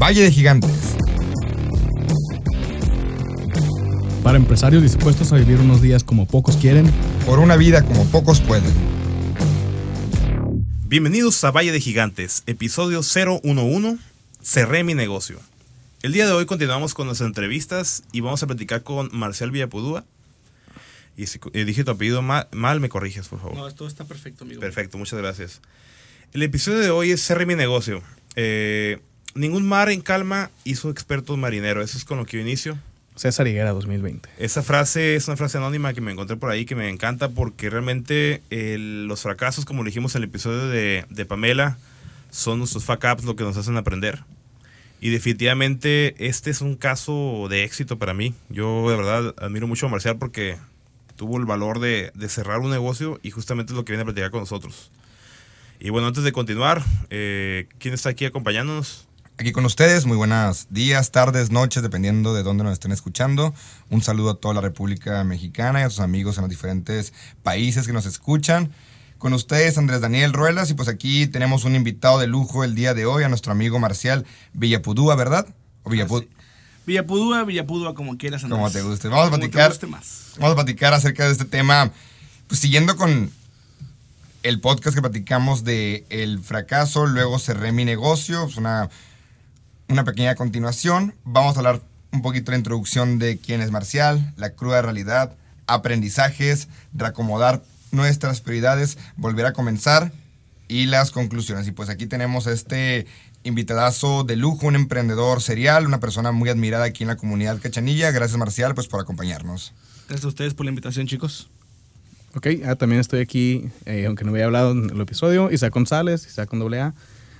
Valle de Gigantes. Para empresarios dispuestos a vivir unos días como pocos quieren. Por una vida como pocos pueden. Bienvenidos a Valle de Gigantes, episodio 011, Cerré mi negocio. El día de hoy continuamos con nuestras entrevistas y vamos a platicar con Marcial Villapudúa. Y si eh, dije tu apellido ma- mal, me corriges, por favor. No, todo está perfecto, amigo. Perfecto, muchas gracias. El episodio de hoy es Cerré mi negocio. Eh, ningún mar en calma hizo expertos marineros. Eso es con lo que yo inicio. César Higuera 2020. Esa frase es una frase anónima que me encontré por ahí que me encanta porque realmente los fracasos, como lo dijimos en el episodio de, de Pamela, son nuestros fuck ups lo que nos hacen aprender. Y definitivamente este es un caso de éxito para mí. Yo de verdad admiro mucho a Marcial porque tuvo el valor de, de cerrar un negocio y justamente es lo que viene a platicar con nosotros. Y bueno, antes de continuar, eh, ¿quién está aquí acompañándonos? Aquí con ustedes, muy buenos días, tardes, noches, dependiendo de dónde nos estén escuchando. Un saludo a toda la República Mexicana y a sus amigos en los diferentes países que nos escuchan. Con ustedes, Andrés Daniel Ruelas, y pues aquí tenemos un invitado de lujo el día de hoy, a nuestro amigo Marcial Villapudúa, ¿verdad? O Villapud- Villapudúa, Villapudúa, como quieras, Andrés. Como te guste. Vamos a te platicar. guste más. Vamos a platicar acerca de este tema, pues siguiendo con el podcast que platicamos de el fracaso, luego cerré mi negocio, es una, una pequeña continuación. Vamos a hablar un poquito de la introducción de quién es Marcial, la cruda realidad, aprendizajes, reacomodar nuestras prioridades, volver a comenzar y las conclusiones. Y pues aquí tenemos este invitadazo de lujo, un emprendedor serial, una persona muy admirada aquí en la comunidad cachanilla. Gracias Marcial pues por acompañarnos. Gracias a ustedes por la invitación, chicos. Ok, ah, también estoy aquí, eh, aunque no había hablado en el episodio, Isaac González, Isaac con doble A.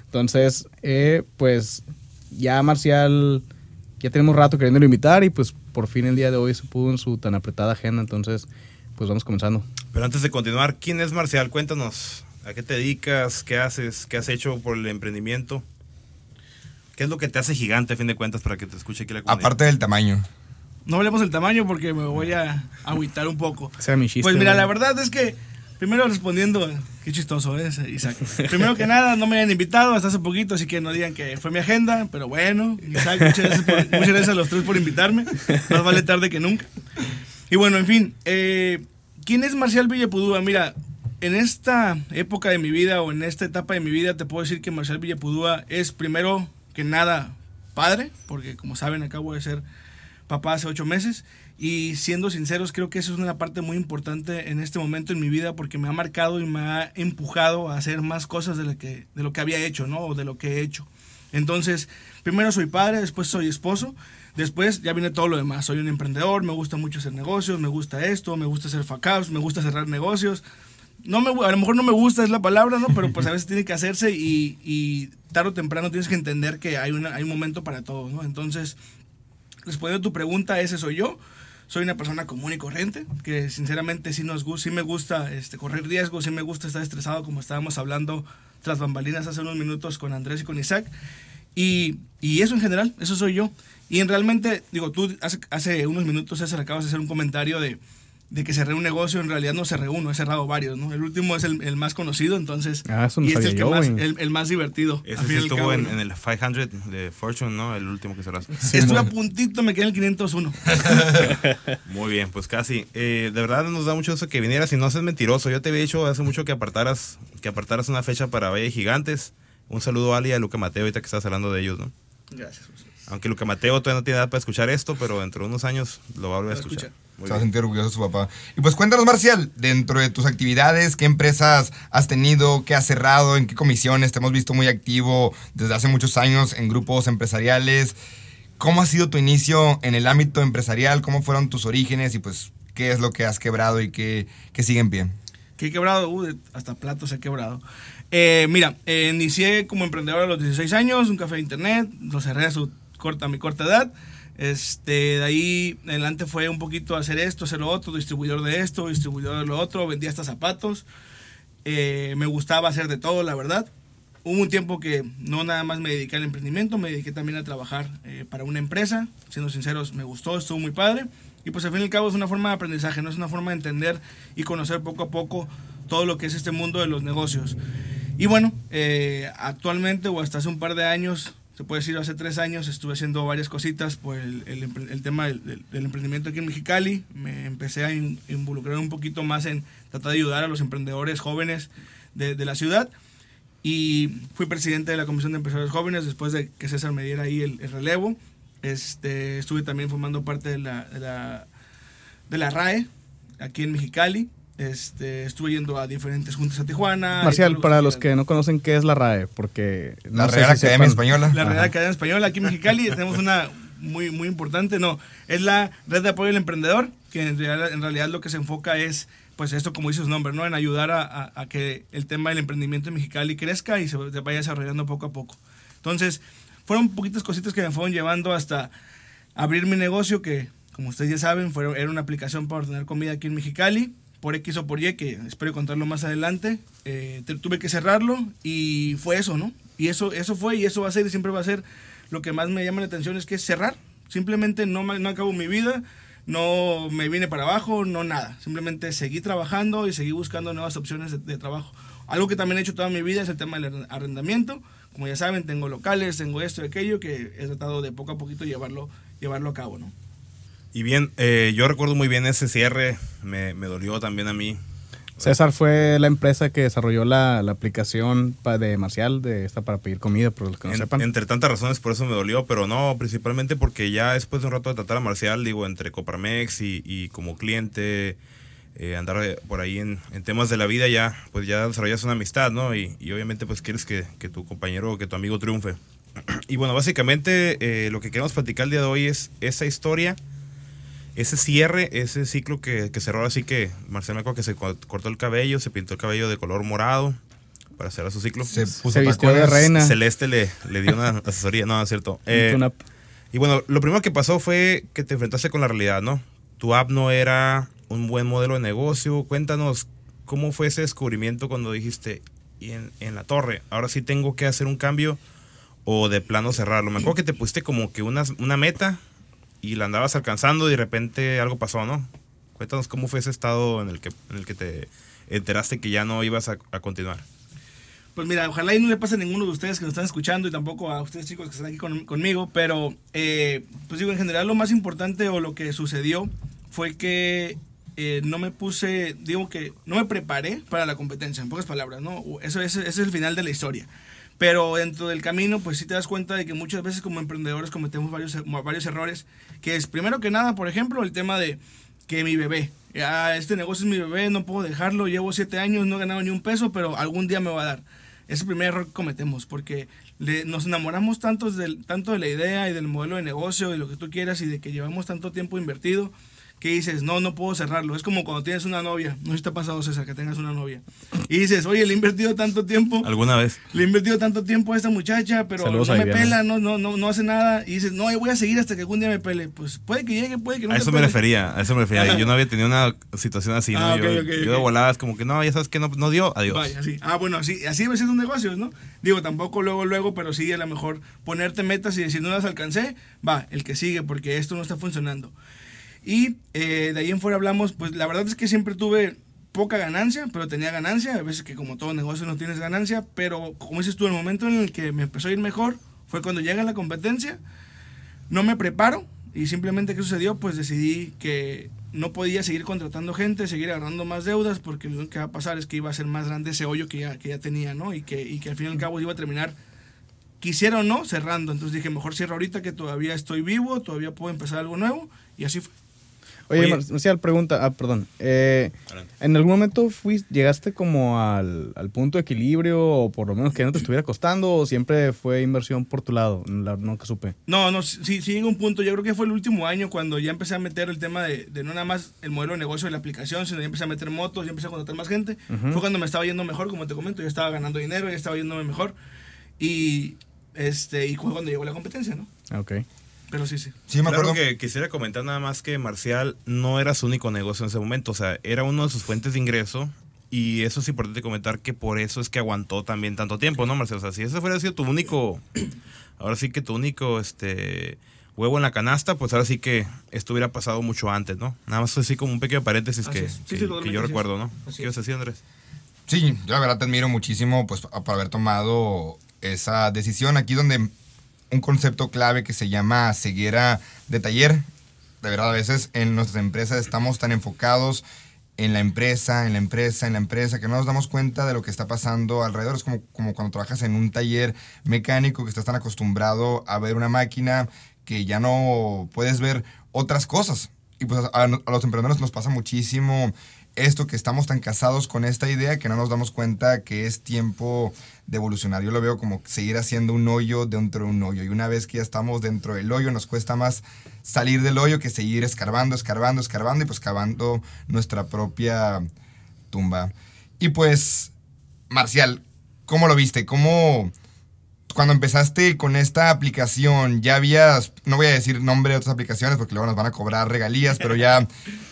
Entonces, eh, pues ya Marcial, ya tenemos rato queriéndolo invitar y pues por fin el día de hoy se pudo en su tan apretada agenda. Entonces, pues vamos comenzando. Pero antes de continuar, ¿quién es Marcial? Cuéntanos. ¿A qué te dedicas? ¿Qué haces? ¿Qué has hecho por el emprendimiento? ¿Qué es lo que te hace gigante a fin de cuentas para que te escuche aquí la comunidad? Aparte del tamaño. No hablemos del tamaño porque me voy a agüitar un poco. Ese era mi chiste, Pues mira, la verdad es que, primero respondiendo, qué chistoso es, Isaac. Primero que nada, no me habían invitado hasta hace poquito, así que no digan que fue mi agenda, pero bueno, Isaac, muchas gracias, por- muchas gracias a los tres por invitarme. Más vale tarde que nunca. Y bueno, en fin, eh, ¿quién es Marcial Villapudúa? Mira, en esta época de mi vida o en esta etapa de mi vida te puedo decir que Marcial Villapudúa es primero que nada padre, porque como saben acabo de ser papá hace ocho meses y siendo sinceros creo que eso es una parte muy importante en este momento en mi vida porque me ha marcado y me ha empujado a hacer más cosas de lo que, de lo que había hecho, ¿no? O de lo que he hecho. Entonces, primero soy padre, después soy esposo, después ya viene todo lo demás. Soy un emprendedor, me gusta mucho hacer negocios, me gusta esto, me gusta hacer fuck ups, me gusta cerrar negocios. No me, a lo mejor no me gusta es la palabra, ¿no? Pero pues a veces tiene que hacerse y, y tarde o temprano tienes que entender que hay, una, hay un momento para todo, ¿no? Entonces, respondiendo a tu pregunta, ese soy yo. Soy una persona común y corriente, que sinceramente sí, nos, sí me gusta este, correr riesgos, sí me gusta estar estresado, como estábamos hablando tras bambalinas hace unos minutos con Andrés y con Isaac. Y, y eso en general, eso soy yo. Y en realmente, digo, tú hace, hace unos minutos, César, acabas de hacer un comentario de, de que cerré un negocio, en realidad no cerré uno, he cerrado varios, ¿no? El último es el, el más conocido, entonces... Ah, eso no y este es el, que yo, más, el, el más divertido. Ese sí estuvo cabo, en, ¿no? en el 500 de Fortune, ¿no? El último que cerraste. Estuve a puntito, me quedé en el 501. Muy bien, pues casi. Eh, de verdad nos da mucho eso que vinieras y no seas mentiroso. Yo te había dicho hace mucho que apartaras, que apartaras una fecha para Valle de Gigantes. Un saludo a Ali y a Luca Mateo, ahorita que estás hablando de ellos, ¿no? Gracias. José. Aunque Luca Mateo todavía no tiene edad para escuchar esto, pero dentro de unos años lo va a volver a escuchar. escucha. Muy Se va a sentir orgulloso de su papá. Y pues cuéntanos, Marcial, dentro de tus actividades, ¿qué empresas has tenido? ¿Qué has cerrado? ¿En qué comisiones? Te hemos visto muy activo desde hace muchos años en grupos empresariales. ¿Cómo ha sido tu inicio en el ámbito empresarial? ¿Cómo fueron tus orígenes? Y pues, ¿qué es lo que has quebrado y qué, qué sigue en pie? Que he quebrado, uh, hasta platos he quebrado. Eh, mira, eh, inicié como emprendedor a los 16 años, un café de internet, lo cerré a, su corta, a mi corta edad. Este, de ahí en adelante fue un poquito hacer esto, hacer lo otro, distribuidor de esto, distribuidor de lo otro, vendía hasta zapatos. Eh, me gustaba hacer de todo, la verdad. Hubo un tiempo que no nada más me dediqué al emprendimiento, me dediqué también a trabajar eh, para una empresa. Siendo sinceros, me gustó, estuvo muy padre. Y pues al fin y al cabo es una forma de aprendizaje, no es una forma de entender y conocer poco a poco todo lo que es este mundo de los negocios. Y bueno, eh, actualmente o hasta hace un par de años se puede decir, hace tres años estuve haciendo varias cositas por el, el tema del, emprendimiento aquí en Mexicali. Me empecé a in- involucrar un poquito más en tratar de ayudar a los emprendedores jóvenes de, la ciudad. Y fui presidente de la Comisión de Empresarios Jóvenes después de que César me diera ahí el, el relevo. Este, estuve también formando parte de la, de la, de la RAE aquí en Mexicali. Este, estuve yendo a diferentes juntas a Tijuana. Marcial, para los que no conocen qué es la RAE, porque... La no Real si Academia sepan- Española. La Red Ajá. Academia Española aquí en Mexicali tenemos una muy, muy importante, no, es la Red de Apoyo al Emprendedor, que en realidad, en realidad lo que se enfoca es, pues esto como dice su nombre, ¿no? En ayudar a, a- a que el tema del emprendimiento en Mexicali crezca y se vaya desarrollando poco a poco. Entonces, fueron poquitas cositas que me fueron llevando hasta abrir mi negocio, que como ustedes ya saben, fue, era una aplicación para ordenar comida aquí en Mexicali, por X o por Y, que espero contarlo más adelante. Eh, tuve que cerrarlo y fue eso, ¿no? Y eso, eso fue y eso va a ser y siempre va a ser lo que más me llama la atención es que es cerrar. Simplemente no, no acabo mi vida, no me vine para abajo, no nada. Simplemente seguí trabajando y seguí buscando nuevas opciones de, de trabajo. Algo que también he hecho toda mi vida es el tema del arren- arrendamiento. Como ya saben, tengo locales, tengo esto y aquello que he tratado de poco a poquito llevarlo, llevarlo a cabo, ¿no? Y bien, eh, yo recuerdo muy bien ese cierre, me, me dolió también a mí. César fue la empresa que desarrolló la, la aplicación de Marcial, de esta para pedir comida, por que no En- sepan. entre tantas razones por eso me dolió, pero no, principalmente porque ya después de un rato de tratar a Marcial, digo, entre Coparmex y, y como cliente, eh, andar eh, por ahí en, en temas de la vida ya, pues ya desarrollas una amistad, ¿no? Y, y obviamente pues quieres que, que tu compañero o que tu amigo triunfe. Y bueno, básicamente eh, lo que queremos platicar el día de hoy es esa historia, ese cierre, ese ciclo que, que cerró así que Marcial me acuerdo que se co- cortó el cabello, se pintó el cabello de color morado para cerrar su ciclo. Se puso Se vistió de reina. Celeste le, le dio una asesoría, no, no es cierto. Eh, Una- y bueno, lo primero que pasó fue que te enfrentaste con la realidad, ¿no? Tu app no era un buen modelo de negocio. Cuéntanos cómo fue ese descubrimiento cuando dijiste, y en, en la torre, ahora sí tengo que hacer un cambio o de plano cerrarlo. Me acuerdo que te pusiste como que una, una meta y la andabas alcanzando y de repente algo pasó, ¿no? Cuéntanos cómo fue ese estado en el que, en el que te enteraste que ya no ibas a, a continuar. Pues mira, ojalá y no le pase a ninguno de ustedes que nos están escuchando y tampoco a ustedes chicos que están aquí con- conmigo, pero eh, pues digo, en general lo más importante o lo que sucedió fue que eh, no me puse, digo que no me preparé para la competencia, en pocas palabras, ¿no? Eso, ese, ese es el final de la historia. Pero dentro del camino, pues sí te das cuenta de que muchas veces como emprendedores cometemos varios, varios errores, que es primero que nada, por ejemplo, el tema de que mi bebé, este negocio es mi bebé, no puedo dejarlo, llevo siete años, no he ganado ni un peso, pero algún día me va a dar. Es el primer error que cometemos, porque nos enamoramos tanto, del, tanto de la idea y del modelo de negocio y lo que tú quieras y de que llevamos tanto tiempo invertido que dices, no, no puedo cerrarlo. Es como cuando tienes una novia, no sé si te ha pasado César, que tengas una novia, y dices, oye, le he invertido tanto tiempo, ¿Alguna vez? le he invertido tanto tiempo a esta muchacha, pero Saludos no me Viviana. pela, no, no, no, no hace nada, y dices, no, yo voy a seguir hasta que algún día me pele. Pues puede que llegue, puede que no A eso me pele. refería, a eso me refería. Yo no había tenido una situación así, ¿no? Ah, ok, yo, ok, yo de ok. voladas como que no, ya sabes que no, no dio, adiós. Vaya, sí. Ah, bueno, así, así a veces son negocios, ¿no? Digo, tampoco luego, luego, pero sí a lo mejor ponerte metas y decir, no las alcancé, va, el que sigue, porque esto no está funcionando. Y eh, de ahí en fuera hablamos, pues la verdad es que siempre tuve poca ganancia, pero tenía ganancia. A veces que como todo negocio no tienes ganancia, pero como dices tú, el momento en el que me empezó a ir mejor fue cuando llega la competencia, no me preparo y simplemente ¿qué sucedió? Pues decidí que no podía seguir contratando gente, seguir agarrando más deudas, porque lo que va a pasar es que iba a ser más grande ese hoyo que ya, que ya tenía, ¿no? Y que, y que al fin y al cabo iba a terminar, quisiera o no, cerrando. Entonces dije, mejor cierro ahorita que todavía estoy vivo, todavía puedo empezar algo nuevo, y así fue. Oye, Oye. Mar- Marcial, pregunta, ah, perdón. Eh. ¿En algún momento fuiste, llegaste como al, al punto de equilibrio o por lo menos que no te estuviera costando o siempre fue inversión por tu lado? La- nunca supe. No, no, sí, sí llega un punto, yo creo que fue el último año cuando ya empecé a meter el tema de, de no nada más el modelo de negocio de la aplicación, sino ya empecé a meter motos, ya empecé a contratar más gente. Ujú. Fue cuando me estaba yendo mejor, como te comento, yo estaba ganando dinero, ya estaba yéndome mejor. Y, este, y fue cuando llegó la competencia, ¿no? Ok. Pero sí, sí. Sí, me Claro acuerdo. que quisiera comentar nada más que Marcial no era su único negocio en ese momento, o sea, era uno de sus fuentes de ingreso y eso es importante comentar que por eso es que aguantó también tanto tiempo, ¿no, Marcial? O sea, si ese fuera sido tu único, ahora sí que tu único, este, huevo en la canasta, pues ahora sí que esto hubiera pasado mucho antes, ¿no? Nada más así como un pequeño paréntesis que, es. Sí, que- sí, que totalmente yo recuerdo, ¿no? Así ¿Qué ibas a decir, Andrés? Sí, yo la verdad te admiro muchísimo pues, por haber tomado esa decisión aquí donde un concepto clave que se llama ceguera de taller. De verdad, a veces en nuestras empresas estamos tan enfocados en la empresa, en la empresa, en la empresa, que no nos damos cuenta de lo que está pasando alrededor. Es como, como cuando trabajas en un taller mecánico que estás tan acostumbrado a ver una máquina que ya no puedes ver otras cosas. Y pues a, a los emprendedores nos pasa muchísimo esto, que estamos tan casados con esta idea que no nos damos cuenta que es tiempo de evolucionar. Yo lo veo como seguir haciendo un hoyo dentro de un hoyo. Y una vez que ya estamos dentro del hoyo, nos cuesta más salir del hoyo que seguir escarbando, escarbando, escarbando y pues cavando nuestra propia tumba. Y pues, Marcial, ¿cómo lo viste? ¿Cómo cuando empezaste con esta aplicación, ya habías, no voy a decir nombre de otras aplicaciones porque luego nos van a cobrar regalías, pero ya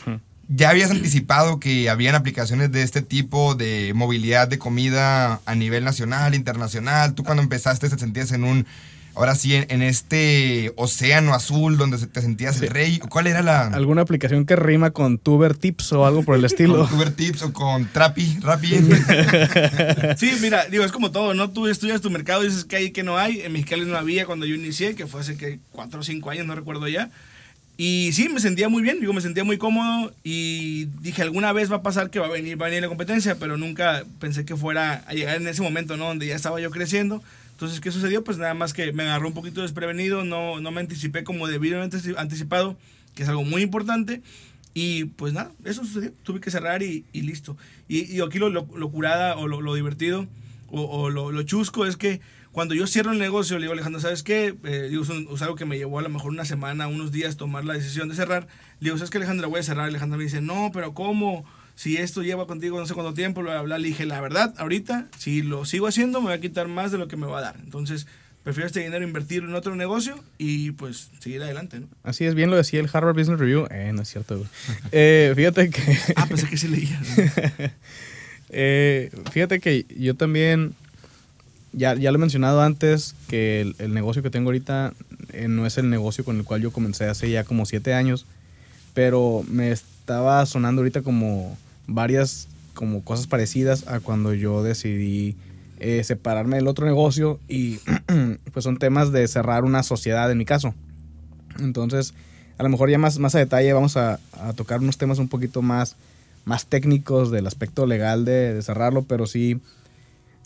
¿Ya habías anticipado que habían aplicaciones de este tipo de movilidad de comida a nivel nacional, internacional? ¿Tú cuando empezaste te sentías en un, ahora sí, en, este océano azul donde te sentías el rey? ¿Cuál era la...? ¿Alguna aplicación que rima con Tuber Tips o algo por el estilo? con Tuber Tips o con Trapi, Rappi. sí, mira, digo, es como todo, ¿no? Tú estudias tu mercado y dices que hay que no hay. En Mexicali no había cuando yo inicié, que fue hace que cuatro o cinco años, no recuerdo ya. Y sí, me sentía muy bien, digo, me sentía muy cómodo y dije, alguna vez va a pasar que va a venir, va a venir la competencia, pero nunca pensé que fuera a llegar en ese momento, ¿no? Donde ya estaba yo creciendo. Entonces, ¿qué sucedió? Pues nada más que me agarró un poquito desprevenido, no, no me anticipé como debidamente anticipado, que es algo muy importante. Y pues nada, eso sucedió. Tuve que cerrar y, y listo. Y, y, aquí lo, lo, lo curada o lo, lo divertido o, o lo, chusco es que cuando yo cierro el negocio, le digo, Alejandro, ¿sabes qué? Eh, digo, es, algo que me llevó a lo mejor una semana, unos días tomar la decisión de cerrar. Le digo, ¿sabes qué, Alejandro? Voy a cerrar. Alejandro me dice, no, pero ¿cómo? Si esto lleva contigo no sé cuánto tiempo, lo bla, Le dije, la verdad, ahorita, si lo sigo haciendo, me va a quitar más de lo que me va a dar. Entonces, prefiero este dinero invertirlo en otro negocio y pues seguir adelante, ¿no? Así es, bien lo decía el Harvard Business Review. Eh, no es cierto, eh, fíjate que... ah, pensé que sí leía. eh, fíjate que yo también ya, ya lo he mencionado antes, que el, el negocio que tengo ahorita eh, no es el negocio con el cual yo comencé hace ya como siete años, pero me estaba sonando ahorita como varias como cosas parecidas a cuando yo decidí eh, separarme del otro negocio y pues son temas de cerrar una sociedad en mi caso. Entonces, a lo mejor ya más, más a detalle vamos a, a tocar unos temas un poquito más, más técnicos del aspecto legal de, de cerrarlo, pero sí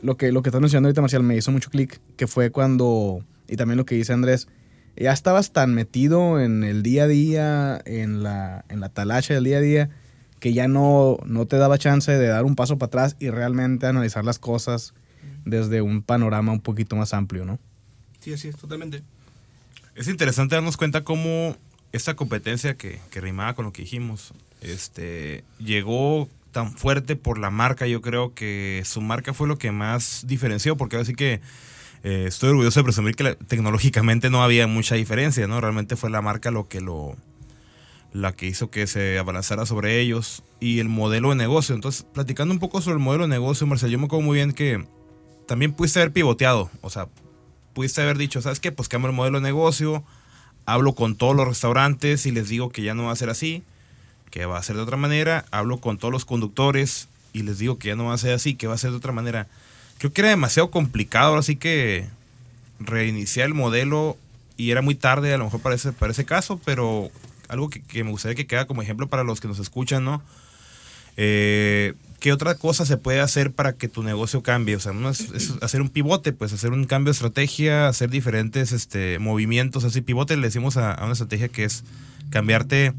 lo que, lo que estás mencionando ahorita, Marcial, me hizo mucho clic, que fue cuando, y también lo que dice Andrés, ya estabas tan metido en el día a día, en la, en la talacha del día a día, que ya no, no te daba chance de dar un paso para atrás y realmente analizar las cosas desde un panorama un poquito más amplio, ¿no? Sí, así es, totalmente. Es interesante darnos cuenta cómo esta competencia que, que rimaba con lo que dijimos, este, llegó tan fuerte por la marca. Yo creo que su marca fue lo que más diferenció, porque así que eh, estoy orgulloso de presumir que la, tecnológicamente no había mucha diferencia, ¿no? Realmente fue la marca lo que lo la que hizo que se abalanzara sobre ellos y el modelo de negocio. Entonces, platicando un poco sobre el modelo de negocio, Marcel, yo me acuerdo muy bien que también pudiste haber pivoteado, o sea, pudiste haber dicho, ¿sabes qué? Pues cambio el modelo de negocio, hablo con todos los restaurantes y les digo que ya no va a ser así que va a ser de otra manera. Hablo con todos los conductores y les digo que ya no va a ser así, que va a ser de otra manera. Creo que era demasiado complicado, así que reiniciar el modelo y era muy tarde a lo mejor para ese, para ese caso, pero algo que, me gustaría que quede como ejemplo para los que nos escuchan, ¿no? Eh, ¿Qué otra cosa se puede hacer para que tu negocio cambie? O sea, es, hacer un pivote, pues hacer un cambio de estrategia, hacer diferentes este, movimientos. Así, pivote le decimos a una estrategia que es cambiarte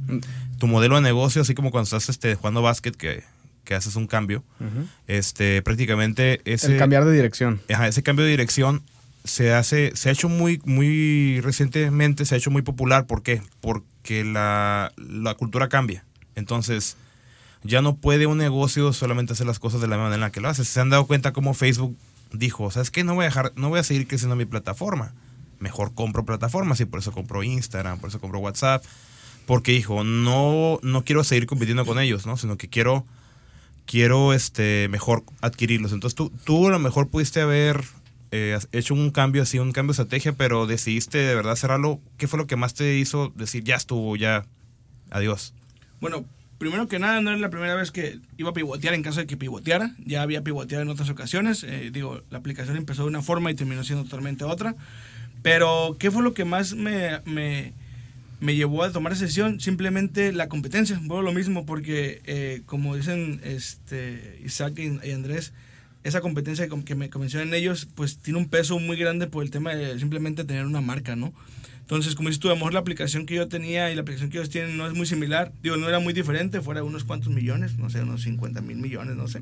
tu modelo de negocio, así como cuando estás este, jugando básquet, que, que haces un cambio, uh -huh. este, prácticamente ese... El cambiar de dirección. Ajá, ese cambio de dirección se hace, se ha hecho muy, muy recientemente, se ha hecho muy popular. ¿Por qué? Porque la, la cultura cambia. Entonces, ya no puede un negocio solamente hacer las cosas de la manera en la que lo hace. Se han dado cuenta cómo Facebook dijo, ¿sabes qué? No voy a dejar, no voy a seguir creciendo mi plataforma. Mejor compro plataformas y por eso compro Instagram, por eso compro WhatsApp. Porque dijo, no, no quiero seguir compitiendo con ellos, ¿no? Sino que quiero, quiero este, mejor adquirirlos. Entonces tú, tú a lo mejor pudiste haber eh, hecho un cambio así, un cambio de estrategia, pero decidiste de verdad cerrarlo. ¿Qué fue lo que más te hizo decir, ya estuvo, ya, adiós? Bueno, primero que nada, no era la primera vez que iba a pivotear en caso de que pivoteara. Ya había pivoteado en otras ocasiones. Eh, digo, la aplicación empezó de una forma y terminó siendo totalmente otra. Pero, ¿qué fue lo que más me, me, me llevó a tomar decisión? Simplemente la competencia. Bueno, lo mismo, porque eh, como dicen este, Isaac y, Andrés, esa competencia que, me que mencionan ellos, pues tiene un peso muy grande por el tema de simplemente tener una marca, ¿no? Entonces, como dices tú, a lo mejor la aplicación que yo tenía y la aplicación que ellos tienen no es muy similar. Digo, no era muy diferente, fuera unos cuantos millones, no sé, unos 50 mil millones, no sé.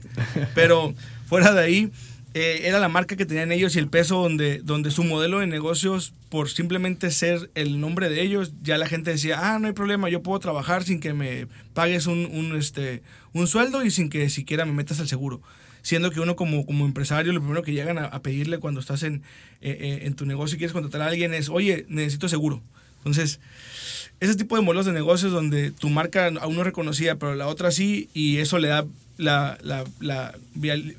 Pero fuera de ahí, eh, era la marca que tenían ellos y el peso donde, donde su modelo de negocios, por simplemente ser el nombre de ellos, ya la gente decía, ah, no hay problema, yo puedo trabajar sin que me pagues un, un, este, un sueldo y sin que siquiera me metas al seguro siendo que uno como, como empresario, lo primero que llegan a, pedirle cuando estás en, eh, eh, en tu negocio y quieres contratar a alguien es, oye, necesito seguro. Entonces, ese tipo de modelos de negocios donde tu marca aún no reconocida, pero la otra sí, y eso le da la, la, la,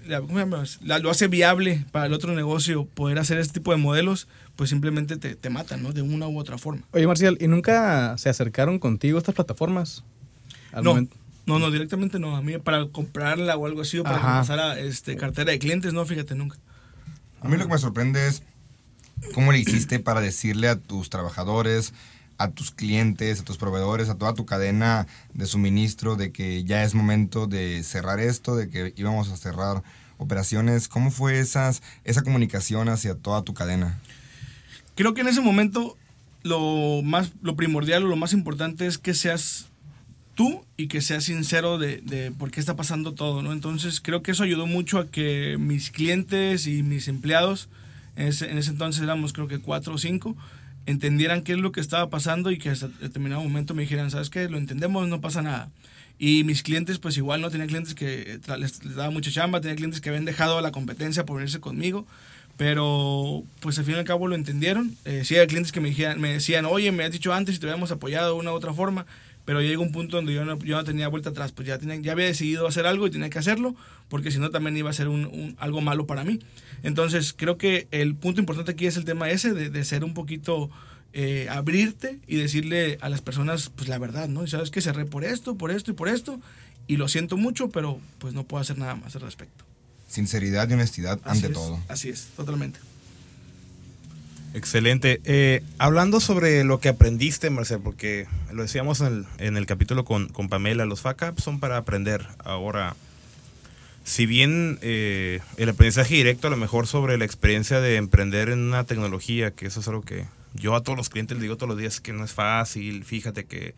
la ¿cómo se llama? La, lo hace viable para el otro negocio poder hacer este tipo de modelos, pues simplemente te, te matan, ¿no? De una u otra forma. Oye, Marcial, ¿y nunca se acercaron contigo estas plataformas? Al No, momento- no, no, directamente no. A mí para comprarla o algo así o para me pasara este, cartera de clientes, no, fíjate nunca. A mí lo que me sorprende es cómo le hiciste para decirle a tus trabajadores, a tus clientes, a tus proveedores, a toda tu cadena de suministro de que ya es momento de cerrar esto, de que íbamos a cerrar operaciones. ¿Cómo fue esas, esa comunicación hacia toda tu cadena? Creo que en ese momento lo más lo primordial o lo más importante es que seas tú y que seas sincero de, de por qué está pasando todo, ¿no? Entonces creo que eso ayudó mucho a que mis clientes y mis empleados, en ese, en ese entonces éramos creo que cuatro o cinco, entendieran qué es lo que estaba pasando y que hasta determinado momento me dijeran, ¿sabes qué? Lo entendemos, no pasa nada. Y mis clientes, pues igual no tenía clientes que les, daba mucha chamba, tenía clientes que habían dejado la competencia por venirse conmigo, pero pues al fin y al cabo lo entendieron. Eh, sí, hay clientes que me, dijeran, me decían, oye, me has dicho antes y te habíamos apoyado de una u otra forma, pero llegó un punto donde yo no, yo no tenía vuelta atrás, pues ya, tenía, ya había decidido hacer algo y tenía que hacerlo, porque si no también iba a ser un, un- algo malo para mí. Entonces creo que el punto importante aquí es el tema ese, de, de ser un poquito... eh, abrirte y decirle a las personas pues la verdad, ¿no? Y sabes que cerré por esto, por esto y por esto y lo siento mucho, pero pues no puedo hacer nada más al respecto. Sinceridad y honestidad Así ante es, todo. Así es, totalmente. Excelente. Eh, hablando sobre lo que aprendiste, Marcel, porque lo decíamos en el, en el capítulo con, con Pamela, los FACAP son para aprender. Ahora, si bien eh, el aprendizaje directo a lo mejor sobre la experiencia de emprender en una tecnología, que eso es algo que yo a todos los clientes les digo todos los días que no es fácil, fíjate que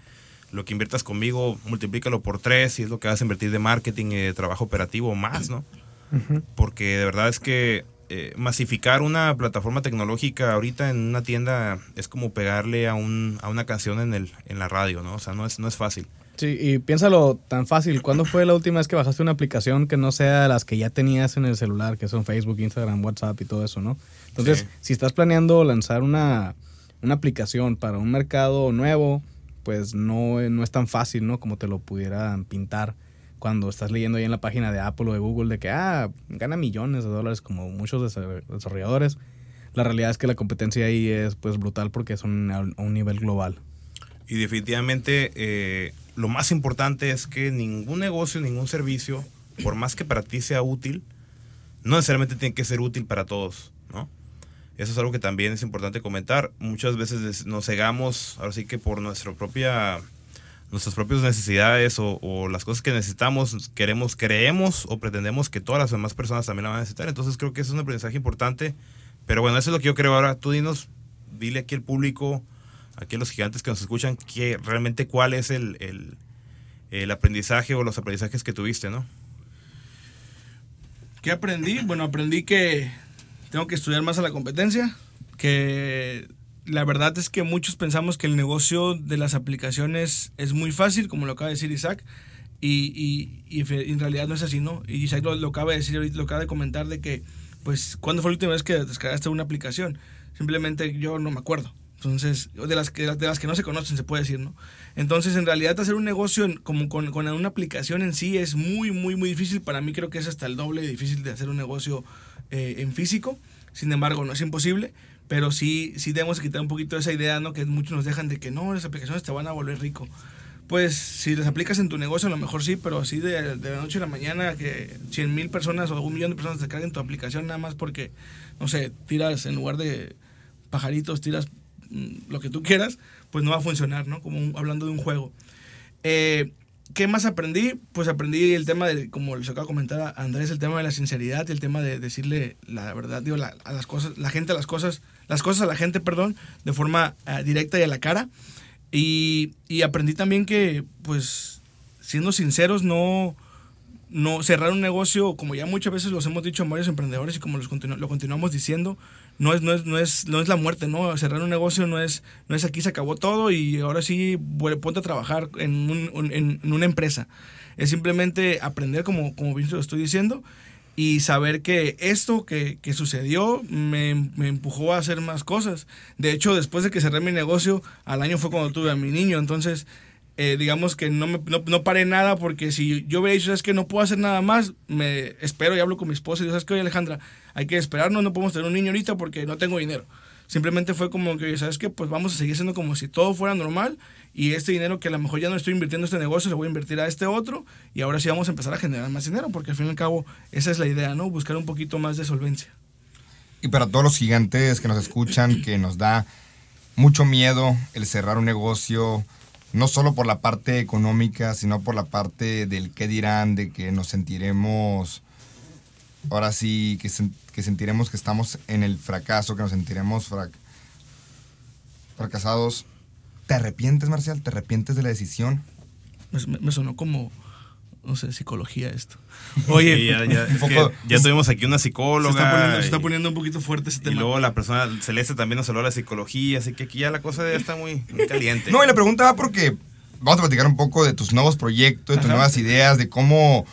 lo que inviertas conmigo, multiplícalo por tres y es lo que vas a invertir de marketing y de trabajo operativo o más, ¿no? Porque de verdad es que eh, masificar una plataforma tecnológica ahorita en una tienda es como pegarle a, un, a una canción en, el, en la radio, ¿no? O sea, no es, no es fácil. Sí, y piénsalo tan fácil. ¿Cuándo fue la última vez que bajaste una aplicación que no sea las que ya tenías en el celular, que son Facebook, Instagram, WhatsApp y todo eso, ¿no? Entonces, Sí. si estás planeando lanzar una, una aplicación para un mercado nuevo, pues no, no es tan fácil, ¿no? Como te lo pudieran pintar cuando estás leyendo ahí en la página de Apple o de Google de que, ah, gana millones de dólares como muchos desa- desarrolladores. La realidad es que la competencia ahí es pues brutal porque son a un- nivel global. Y definitivamente eh, lo más importante es que ningún negocio, ningún servicio, por más que para ti sea útil, no necesariamente tiene que ser útil para todos, ¿no? Eso es algo que también es importante comentar. Muchas veces nos cegamos, ahora sí que por nuestra propia, nuestras propias necesidades o, las cosas que necesitamos, queremos, creemos o pretendemos que todas las demás personas también la van a necesitar. Entonces creo que eso es un aprendizaje importante. Pero bueno, eso es lo que yo creo ahora. Tú dinos, dile aquí al público, aquí a los gigantes que nos escuchan, que realmente cuál es el, el, el aprendizaje o los aprendizajes que tuviste, ¿no? ¿Qué aprendí? Bueno, aprendí que tengo que estudiar más a la competencia, que la verdad es que muchos pensamos que el negocio de las aplicaciones es muy fácil, como lo acaba de decir Isaac, y, en realidad no es así, ¿no? Y Isaac lo, acaba de decir ahorita, lo acaba de comentar de que, pues, ¿cuándo fue la última vez que descargaste una aplicación? Simplemente yo no me acuerdo. Entonces, de las, que, de las que no se conocen, se puede decir, ¿no? Entonces, en realidad, hacer un negocio como con, una aplicación en sí es muy, muy, muy difícil. Para mí creo que es hasta el doble difícil de hacer un negocio eh, en físico. Sin embargo, no es imposible, pero sí, sí debemos quitar un poquito esa idea, ¿no? Que muchos nos dejan de que no, las aplicaciones te van a volver rico. Pues si las aplicas en tu negocio, a lo mejor sí, pero así de, de la noche a la mañana que 100 mil personas o un millón de personas descarguen tu aplicación nada más porque, no sé, tiras en lugar de pajaritos, tiras mm, lo que tú quieras, pues no va a funcionar, ¿no? Como hablando de un juego. Eh, ¿Qué más aprendí? Pues aprendí el tema de, como les acaba de comentar a Andrés, el tema de la sinceridad y el tema de decirle la verdad, digo, la, a las cosas, la gente a las cosas, las cosas a la gente, perdón, de forma eh, directa y a la cara. Y, y aprendí también que, pues, siendo sinceros, no, no cerrar un negocio, como ya muchas veces los hemos dicho a varios emprendedores y como los continu- lo continuamos diciendo, no es, no, es, no, es, no es la muerte, ¿no? Cerrar un negocio no es, no es aquí se acabó todo y ahora sí vuel- ponte a trabajar en, un- una empresa. Es simplemente aprender, como, como bien lo estoy diciendo, y saber que esto que, que sucedió me, me empujó a hacer más cosas. De hecho, después de que cerré mi negocio, al año fue cuando tuve a mi niño, entonces eh, digamos que no, me, no, no paré nada porque si yo hubiera dicho, es que no puedo hacer nada más, me espero y hablo con mi esposa y digo, ¿sabes qué, Oye, Alejandra? Hay que esperarnos, no podemos tener un niño ahorita porque no tengo dinero. Simplemente fue como que, ¿sabes qué? Pues vamos a seguir siendo como si todo fuera normal y este dinero que a lo mejor ya no estoy invirtiendo en este negocio, lo voy a invertir a este otro y ahora sí vamos a empezar a generar más dinero porque al fin y al cabo esa es la idea, ¿no? Buscar un poquito más de solvencia. Y para todos los gigantes que nos escuchan, que nos da mucho miedo el cerrar un negocio, no solo por la parte económica, sino por la parte del qué dirán, de que nos sentiremos, ahora sí, que, que sentiremos que estamos en el fracaso, que nos sentiremos frac- fracasados. ¿Te arrepientes, Marcial? ¿Te arrepientes de la decisión? Me- me sonó como, no sé, psicología esto. Oye, ya, ya- un es que poco- ya tuvimos aquí una se psicóloga. está, poniendo, se y- está poniendo un poquito fuerte ese Y tema. luego la persona celeste también nos habló de la psicología, así que aquí ya la cosa ya está muy, muy caliente. No, y la pregunta va porque vamos a platicar un poco de tus nuevos proyectos, de tus Ajá. nuevas ideas, de cómo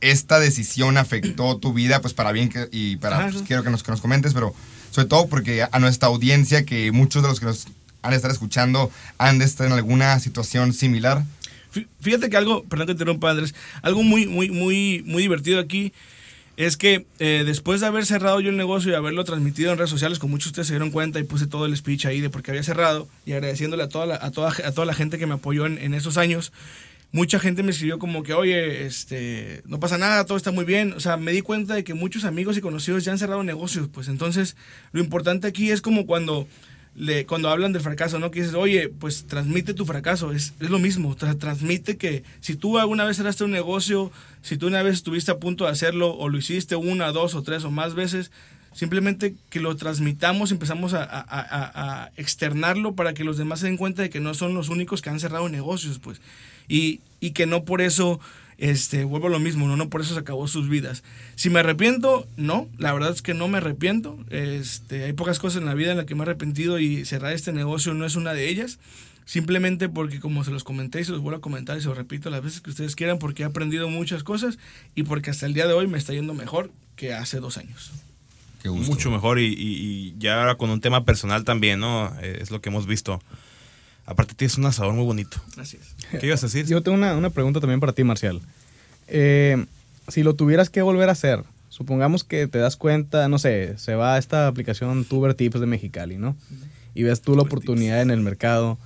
esta decisión afectó tu vida, pues para bien que, y para, pues, quiero que nos, que nos comentes, pero sobre todo porque a nuestra audiencia, que muchos de los que nos han de estar escuchando han de estar en alguna situación similar. Fí- Fíjate que algo, perdón que te interrumpa Andrés, algo muy, muy, muy, muy divertido aquí es que eh, después de haber cerrado yo el negocio y haberlo transmitido en redes sociales, como muchos de ustedes se dieron cuenta y puse todo el speech ahí de por qué había cerrado y agradeciéndole a toda la, a toda, a toda la gente que me apoyó en, en esos años, mucha gente me escribió como que, oye, este, no pasa nada, todo está muy bien. O sea, me di cuenta de que muchos amigos y conocidos ya han cerrado negocios, pues entonces lo importante aquí es como cuando le, cuando hablan del fracaso, ¿no? Que dices, oye, pues transmite tu fracaso, es, es lo mismo, tra- transmite que si tú alguna vez cerraste un negocio, si tú una vez estuviste a punto de hacerlo o lo hiciste una, dos o tres o más veces, simplemente que lo transmitamos, empezamos a, a- a- a externarlo para que los demás se den cuenta de que no son los únicos que han cerrado negocios, pues, y, y que no por eso este, vuelvo a lo mismo, ¿no? no por eso se acabó sus vidas. Si me arrepiento, no, la verdad es que no me arrepiento. Este, hay pocas cosas en la vida en las que me he arrepentido y cerrar este negocio no es una de ellas. Simplemente porque, como se los comenté y se los vuelvo a comentar y se los repito las veces que ustedes quieran, porque he aprendido muchas cosas y porque hasta el día de hoy me está yendo mejor que hace dos años. Qué gusto. Mucho mejor y, y- y ya ahora con un tema personal también, ¿no? Eh, es lo que hemos visto. Aparte tienes un asador muy bonito. Así es. ¿Qué ibas a decir? Yo tengo una, una pregunta también para ti, Marcial. Eh, si lo tuvieras que volver a hacer, supongamos que te das cuenta, no sé, se va a esta aplicación Tuber Tips de Mexicali, ¿no? Y ves tú la oportunidad en el mercado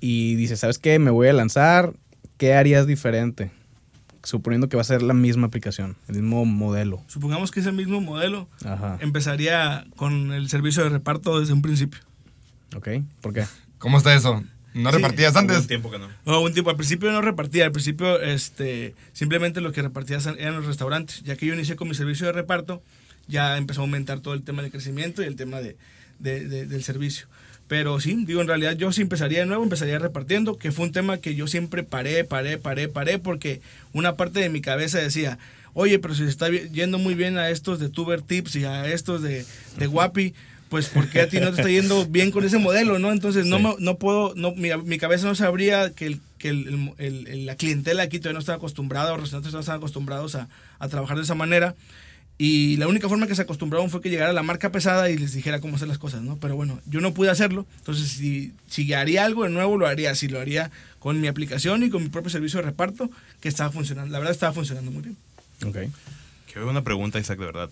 y dices, ¿sabes qué? Me voy a lanzar, ¿qué harías diferente? Suponiendo que va a ser la misma aplicación, el mismo modelo. Supongamos que es el mismo modelo. Ajá. Empezaría con el servicio de reparto desde un principio. ¿Ok? ¿Por qué? ¿Cómo está eso? ¿No Sí, repartías antes? un tiempo que no. No, un tiempo, al principio no repartía, al principio este, simplemente lo que repartía eran los restaurantes. Ya que yo inicié con mi servicio de reparto, ya empezó a aumentar todo el tema de crecimiento y el tema de, de- de- del servicio. Pero sí, digo, en realidad yo sí empezaría de nuevo, empezaría repartiendo, que fue un tema que yo siempre paré, paré, paré, paré, porque una parte de mi cabeza decía, oye, pero si se está yendo muy bien a estos de Tuber Tips y a estos de, de Guapi, pues ¿por qué a ti no te está yendo bien con ese modelo, no? Entonces no, Sí. me- no puedo, no, mi, mi cabeza no sabría que, el, que el- el- el- la clientela aquí todavía no está acostumbrada, los restaurantes no están acostumbrados a, a trabajar de esa manera. Y la única forma que se acostumbraron fue que llegara la marca pesada y les dijera cómo hacer las cosas, ¿no? Pero bueno, yo no pude hacerlo. Entonces, si, si haría algo de nuevo, lo haría así. Lo haría con mi aplicación y con mi propio servicio de reparto, que estaba funcionando. La verdad, estaba funcionando muy bien. Ok. Qué buena pregunta, Isaac, de verdad.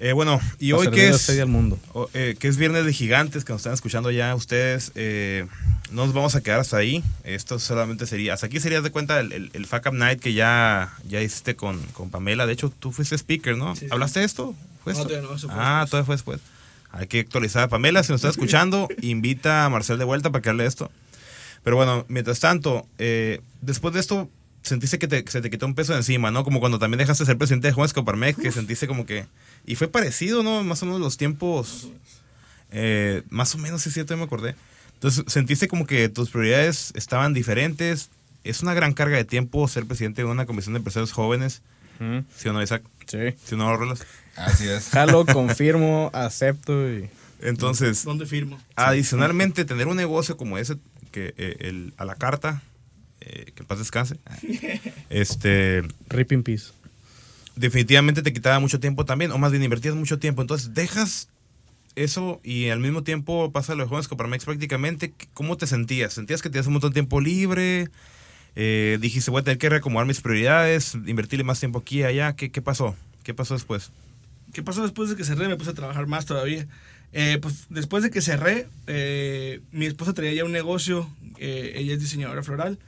Eh, bueno, y Para hoy que es, mundo. eh, que es Viernes de Gigantes, que nos están escuchando ya ustedes, eh, no nos vamos a quedar hasta ahí. Esto solamente sería, hasta aquí sería de cuenta el, el, el Fuck Up Night que ya, ya hiciste con, con Pamela. De hecho, tú fuiste speaker, ¿no? Sí, sí. ¿Hablaste de esto? ¿Fue No, esto? todavía no, eso fue ah, después. todavía fue después. Hay que actualizar a Pamela. Si nos está escuchando, invita a Marcel de vuelta para que hable de esto. Pero bueno, mientras tanto, eh, después de esto, sentiste que, te- que se te quitó un peso de encima, ¿no? Como cuando también dejaste de ser presidente de Jóvenes Coparmex, que sentiste como que... Y fue parecido, ¿no? Más o menos los tiempos... eh, más o menos, sí es cierto, me acordé. Entonces, sentiste como que tus prioridades estaban diferentes. Es una gran carga de tiempo ser presidente de una comisión de empresarios jóvenes. ¿Sí o no, Isaac? Sí. ¿Sí o no, Rolas? Así es. Jalo, confirmo, acepto y... Entonces, ¿Dónde firmo? adicionalmente, tener un negocio como ese, que eh, el, a la carta, eh, que en paz descanse, este, Rip in peace. Definitivamente te quitaba mucho tiempo también, o más bien invertías mucho tiempo. Entonces, dejas eso y al mismo tiempo pasa lo de jóvenes Coparmex prácticamente. ¿Cómo te sentías? ¿Sentías que tenías un montón de tiempo libre? Eh, dijiste, voy a tener que reacomodar mis prioridades, invertirle más tiempo aquí y allá. ¿Qué, qué pasó? ¿Qué pasó después? ¿Qué pasó después de que cerré? Me puse a trabajar más todavía. Eh, pues después de que cerré, eh, mi esposa traía ya un negocio, eh, ella es diseñadora floral,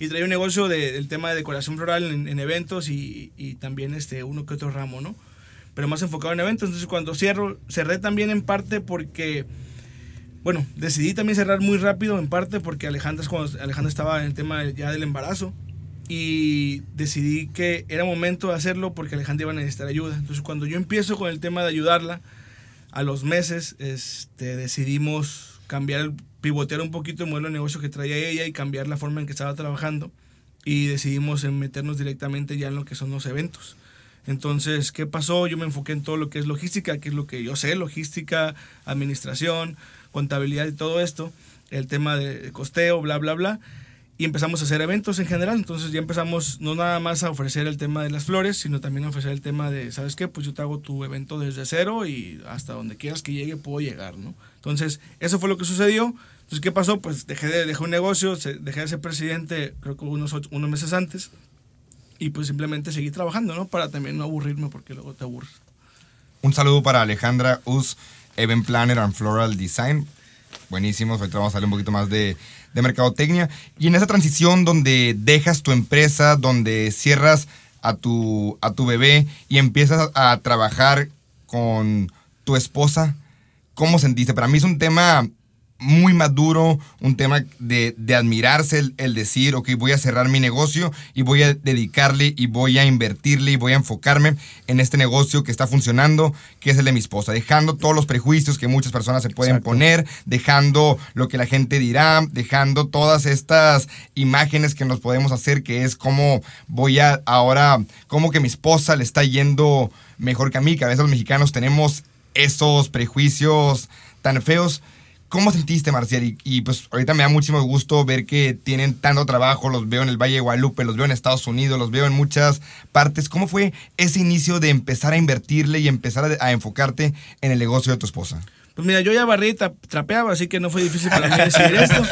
y traía un negocio de- del tema de decoración floral en, en eventos y, y también este, uno que otro ramo, ¿no? Pero más enfocado en eventos. Entonces cuando cierro, cerré también en parte porque, bueno, decidí también cerrar muy rápido en parte porque Alejandra, cuando Alejandra estaba en el tema ya del embarazo y decidí que era momento de hacerlo porque Alejandra iba a necesitar ayuda. Entonces, cuando yo empiezo con el tema de ayudarla, a los meses este, decidimos cambiar, el, pivotear un poquito el modelo de negocio que traía ella y cambiar la forma en que estaba trabajando y decidimos en meternos directamente ya en lo que son los eventos. Entonces, ¿qué pasó? Yo me enfoqué en todo lo que es logística, que es lo que yo sé, logística, administración, contabilidad y todo esto, el tema de costeo, bla, bla, bla y empezamos a hacer eventos en general. Entonces ya empezamos no nada más a ofrecer el tema de las flores, sino también a ofrecer el tema de, ¿sabes qué? Pues yo te hago tu evento desde cero y hasta donde quieras que llegue puedo llegar, ¿no? Entonces eso fue lo que sucedió. Entonces, ¿qué pasó? Pues dejé, de, dejé un negocio, dejé de ser presidente creo que unos, unos meses antes y pues simplemente seguí trabajando, ¿no? Para también no aburrirme porque luego te aburres. Un saludo para Alejandra Us, Event Planner and Floral Design. Buenísimos, ahorita vamos a hablar un poquito más de, de mercadotecnia. Y en esa transición donde dejas tu empresa, donde cierras a tu, a tu bebé y empiezas a trabajar con tu esposa, ¿cómo sentiste? Para mí es un tema muy maduro, un tema de, de admirarse, el, el decir, ok, voy a cerrar mi negocio y voy a dedicarle y voy a invertirle y voy a enfocarme en este negocio que está funcionando, que es el de mi esposa, dejando todos los prejuicios que muchas personas se pueden Exacto. poner, dejando lo que la gente dirá, dejando todas estas imágenes que nos podemos hacer, que es cómo voy a ahora, cómo que mi esposa le está yendo mejor que a mí, que a veces los mexicanos tenemos esos prejuicios tan feos. ¿Cómo sentiste, Marcial? Y, y, pues ahorita me da muchísimo gusto ver que tienen tanto trabajo, los veo en el Valle de Guadalupe, los veo en Estados Unidos, los veo en muchas partes. ¿Cómo fue ese inicio de empezar a invertirle y empezar a, a enfocarte en el negocio de tu esposa? Pues mira, yo ya barrí, trapeaba, así que no fue difícil para mí decidir esto.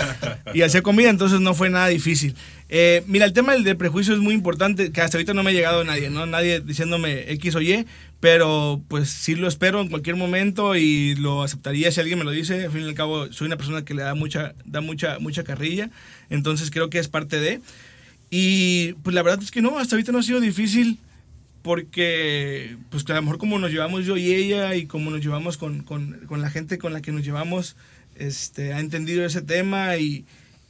Y hacía comida, entonces no fue nada difícil. Eh, mira, el tema del, del prejuicio es muy importante, hasta ahorita no me ha llegado nadie, ¿no? Nadie diciéndome X o Y, pero pues sí lo espero en cualquier momento y lo aceptaría si alguien me lo dice. Al fin y al cabo, soy una persona que le da mucha, da mucha, mucha carrilla, entonces creo que es parte de. Y pues la verdad es que no, hasta ahorita no ha sido difícil porque pues que a lo mejor como nos llevamos yo y ella y como nos llevamos con, con- con la gente con la que nos llevamos, este, ha entendido ese tema y,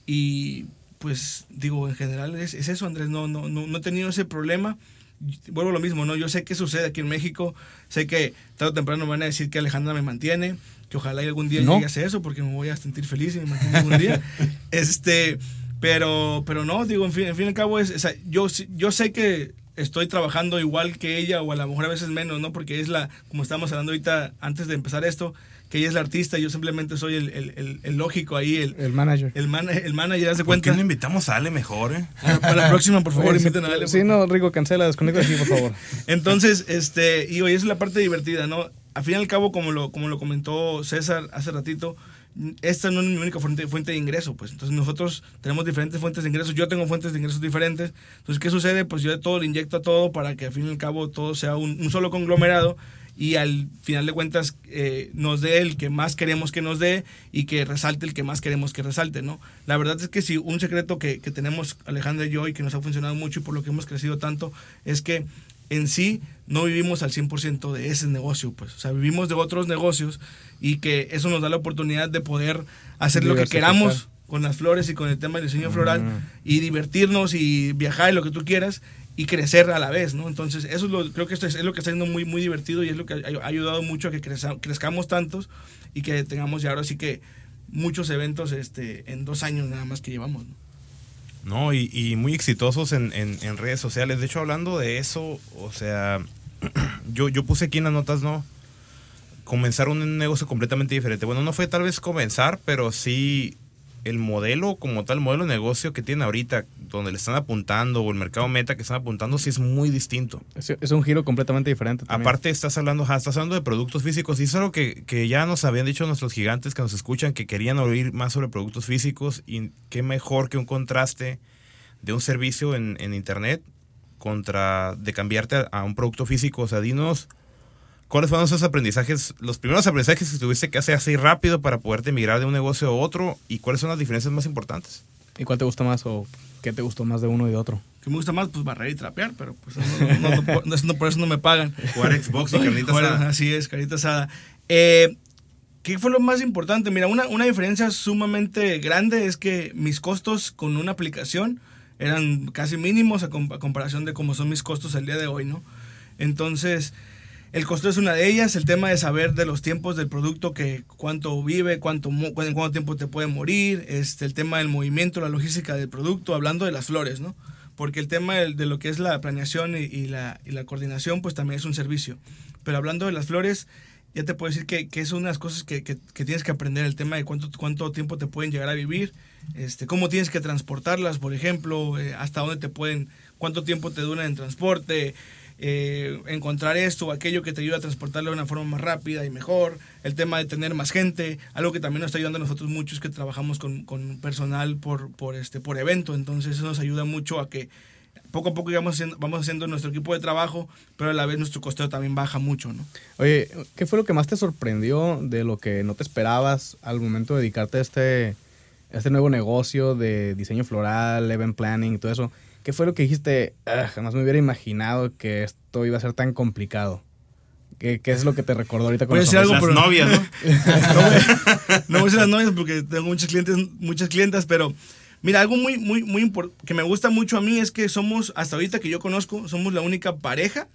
y, pues digo, en general es, es eso, Andrés, no, no, no, no he tenido ese problema. Vuelvo a lo mismo, ¿no? Yo sé qué sucede aquí en México, sé que tarde o temprano me van a decir que Alejandra me mantiene, que ojalá algún día No. llegue a hacer eso porque me voy a sentir feliz y me mantiene algún día. este, pero, pero no, digo, en fin, en fin y al cabo, es, yo, yo sé que estoy trabajando igual que ella o a lo mejor a veces menos, ¿no? Porque es la, como estábamos hablando ahorita antes de empezar esto, que ella es la artista y yo simplemente soy el, el- el- el lógico ahí, el, El manager. el, man- el manager, haz de ¿Por qué cuenta. no invitamos a Ale mejor, eh? Ah, Para la próxima, por favor, Oye, inviten a Ale. Sí, no, Rico, cancela, desconecta aquí, por favor. Entonces, este, y oye, esa es la parte divertida, ¿no? Al fin y al cabo, como lo, como lo comentó César hace ratito, esta no es mi única fuente, fuente de ingreso, pues. Entonces nosotros tenemos diferentes fuentes de ingresos, yo tengo fuentes de ingresos diferentes. Entonces, ¿qué sucede? Pues yo de todo le inyecto a todo para que al fin y al cabo todo sea un, solo conglomerado y al final de cuentas eh, nos dé el que más queremos que nos dé y que resalte el que más queremos que resalte, ¿no? La verdad es que si un secreto que, que tenemos Alejandra y yo y que nos ha funcionado mucho y por lo que hemos crecido tanto es que en sí no vivimos al 100% de ese negocio, pues. O sea, vivimos de otros negocios y que eso nos da la oportunidad de poder hacer lo que queramos con las flores y con el tema del diseño floral y divertirnos y viajar y lo que tú quieras y crecer a la vez, ¿no? Entonces, eso es lo, creo que esto es, es lo que está siendo muy, muy divertido y es lo que ha, ha ayudado mucho a que creza- crezcamos tantos y que tengamos ya ahora sí que muchos eventos este, en dos años nada más que llevamos, ¿no? No, y, y muy exitosos en, en- en redes sociales. De hecho, hablando de eso, o sea, yo, yo puse aquí en las notas, ¿no? Comenzar un negocio completamente diferente. Bueno, no fue tal vez comenzar, pero sí el modelo como tal, el modelo de negocio que tiene ahorita, donde le están apuntando, o el mercado meta que están apuntando, sí es muy distinto. Es, es un giro completamente diferente. también. Aparte, estás hablando, estás hablando de productos físicos y es algo que, que ya nos habían dicho nuestros gigantes que nos escuchan, que querían oír más sobre productos físicos y qué mejor que un contraste de un servicio en, en internet contra de cambiarte a, a un producto físico. O sea, dinos cuáles fueron esos aprendizajes, los primeros aprendizajes que tuviste que hacer así rápido para poderte migrar de un negocio a otro y cuáles son las diferencias más importantes. ¿Y cuál te gusta más o qué te gustó más de uno y de otro? Que me gusta más, pues barrer y trapear, pero pues no, no- no- por eso no me pagan. Jugar Xbox y carnita Bueno, asada. Así es, carita asada. Eh, ¿Qué fue lo más importante? Mira, una, una diferencia sumamente grande es que mis costos con una aplicación eran casi mínimos a, com- a comparación de cómo son mis costos el día de hoy, ¿no? Entonces, el costo es una de ellas, el tema de saber de los tiempos del producto, que cuánto vive, cuánto, cuánto tiempo te puede morir, este, el tema del movimiento, la logística del producto, hablando de las flores, ¿no? Porque el tema de, lo que es la planeación y, la, y la coordinación, pues también es un servicio. Pero hablando de las flores, ya te puedo decir que, que es una de las cosas que, que- que tienes que aprender, el tema de cuánto, cuánto tiempo te pueden llegar a vivir, este, cómo tienes que transportarlas, por ejemplo, eh, hasta dónde te pueden, cuánto tiempo te duran en transporte, eh, encontrar esto o aquello que te ayuda a transportarlo de una forma más rápida y mejor, el tema de tener más gente, algo que también nos está ayudando a nosotros mucho es que trabajamos con, con personal por, por, este, por evento, entonces eso nos ayuda mucho a que poco a poco vamos haciendo, vamos haciendo nuestro equipo de trabajo, pero a la vez nuestro costeo también baja mucho, ¿no? Oye, ¿qué fue lo que más te sorprendió de lo que no te esperabas al momento de dedicarte a este, a este nuevo negocio de diseño floral, event planning todo eso? ¿Qué fue lo que dijiste? "Ah, jamás me hubiera imaginado que esto iba a ser tan complicado. ¿Qué, qué es lo que te recordó ahorita con Voy a decir algo, Las pero- novias, ¿no? no, voy, no voy a decir las novias porque tengo muchos clientes, muchas clientas, pero mira, algo muy, muy, muy impor- que me gusta mucho a mí es que somos, hasta ahorita que yo conozco, somos la única pareja,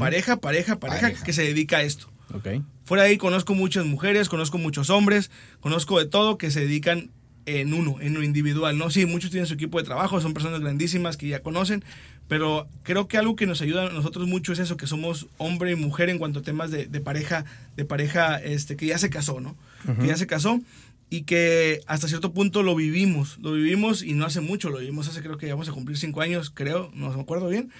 pareja, pareja, pareja, Pareja. que se dedica a esto. Ok. Fuera de ahí conozco muchas mujeres, conozco muchos hombres, conozco de todo que se dedican en uno, en lo individual, ¿no? Sí, muchos tienen su equipo de trabajo, son personas grandísimas que ya conocen, pero creo que algo que nos ayuda a nosotros mucho es eso, que somos hombre y mujer en cuanto a temas de, de pareja, de pareja este, que ya se casó, ¿no? Que ya se casó y que hasta cierto punto lo vivimos, lo vivimos y no hace mucho, lo vivimos hace creo que ya vamos a cumplir cinco años, creo, no me acuerdo bien.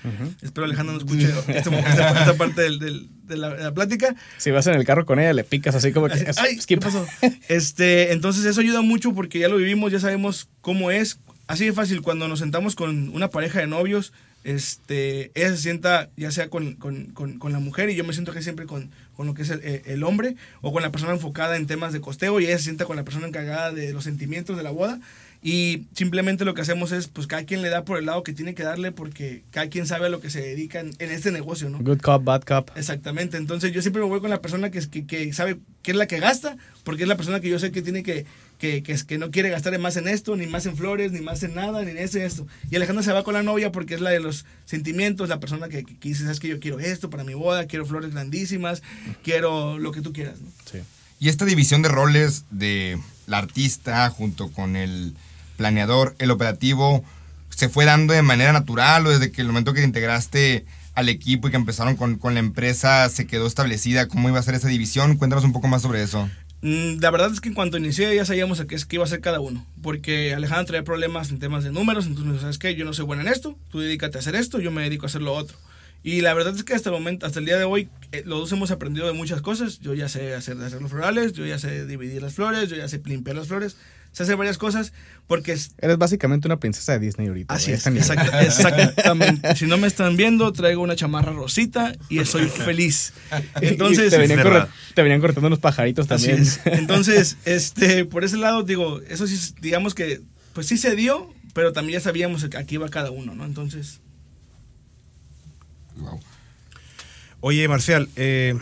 Espero Alejandro no escuche este- esta, esta parte del- del- de, la, de la plática. Si vas en el carro con ella, le picas así como que... Ay, skip. ¿qué pasó? Este, entonces eso ayuda mucho porque ya lo vivimos, ya sabemos cómo es. Así de fácil, cuando nos sentamos con una pareja de novios, este, ella se sienta ya sea con, con- con- con la mujer y yo me siento que siempre con, lo que es el, eh, el hombre o con la persona enfocada en temas de costeo y ella se sienta con la persona encargada de los sentimientos de la boda y simplemente lo que hacemos es, pues cada quien le da por el lado que tiene que darle porque cada quien sabe a lo que se dedica en, en este negocio, ¿no? Good cop, bad cop. Exactamente, entonces yo siempre me voy con la persona que, es- que, que sabe qué es la que gasta, porque es la persona que yo sé que tiene que, que, que, es- que no quiere gastar más en esto, ni más en flores, ni más en nada, ni en esto y esto. Y Alejandra se va con la novia porque es la de los sentimientos, la persona que, que, que dice, sabes que yo quiero esto para mi boda, quiero flores grandísimas, quiero lo que tú quieras. ¿no? Sí. Y esta división de roles de la artista junto con el planeador, el operativo, ¿se fue dando de manera natural o desde que el momento que te integraste al equipo y que empezaron con, con la empresa se quedó establecida cómo iba a ser esa división? Cuéntanos un poco más sobre eso. Mm, La verdad es que en cuanto inicié ya sabíamos a qué, qué iba a hacer cada uno, porque Alejandra traía problemas en temas de números, entonces me dijo, ¿sabes qué? Yo no soy buena en esto, tú dedícate a hacer esto, yo me dedico a hacer lo otro. Y la verdad es que hasta el momento, hasta el día de hoy, eh, los dos hemos aprendido de muchas cosas. Yo ya sé hacer, hacer los florales, yo ya sé dividir las flores, yo ya sé limpiar las flores, sé hacer varias cosas, porque es, Eres básicamente una princesa de Disney ahorita. Así es, exacta- exactamente. Si no me están viendo, traigo una chamarra rosita y soy feliz. Entonces, te venían, te cortando unos pajaritos Así también. es. Entonces, este, por ese lado, digo, eso sí, digamos que, pues sí se dio, pero también ya sabíamos que aquí iba cada uno, ¿no? Entonces, Wow. Oye, Marcial, eh,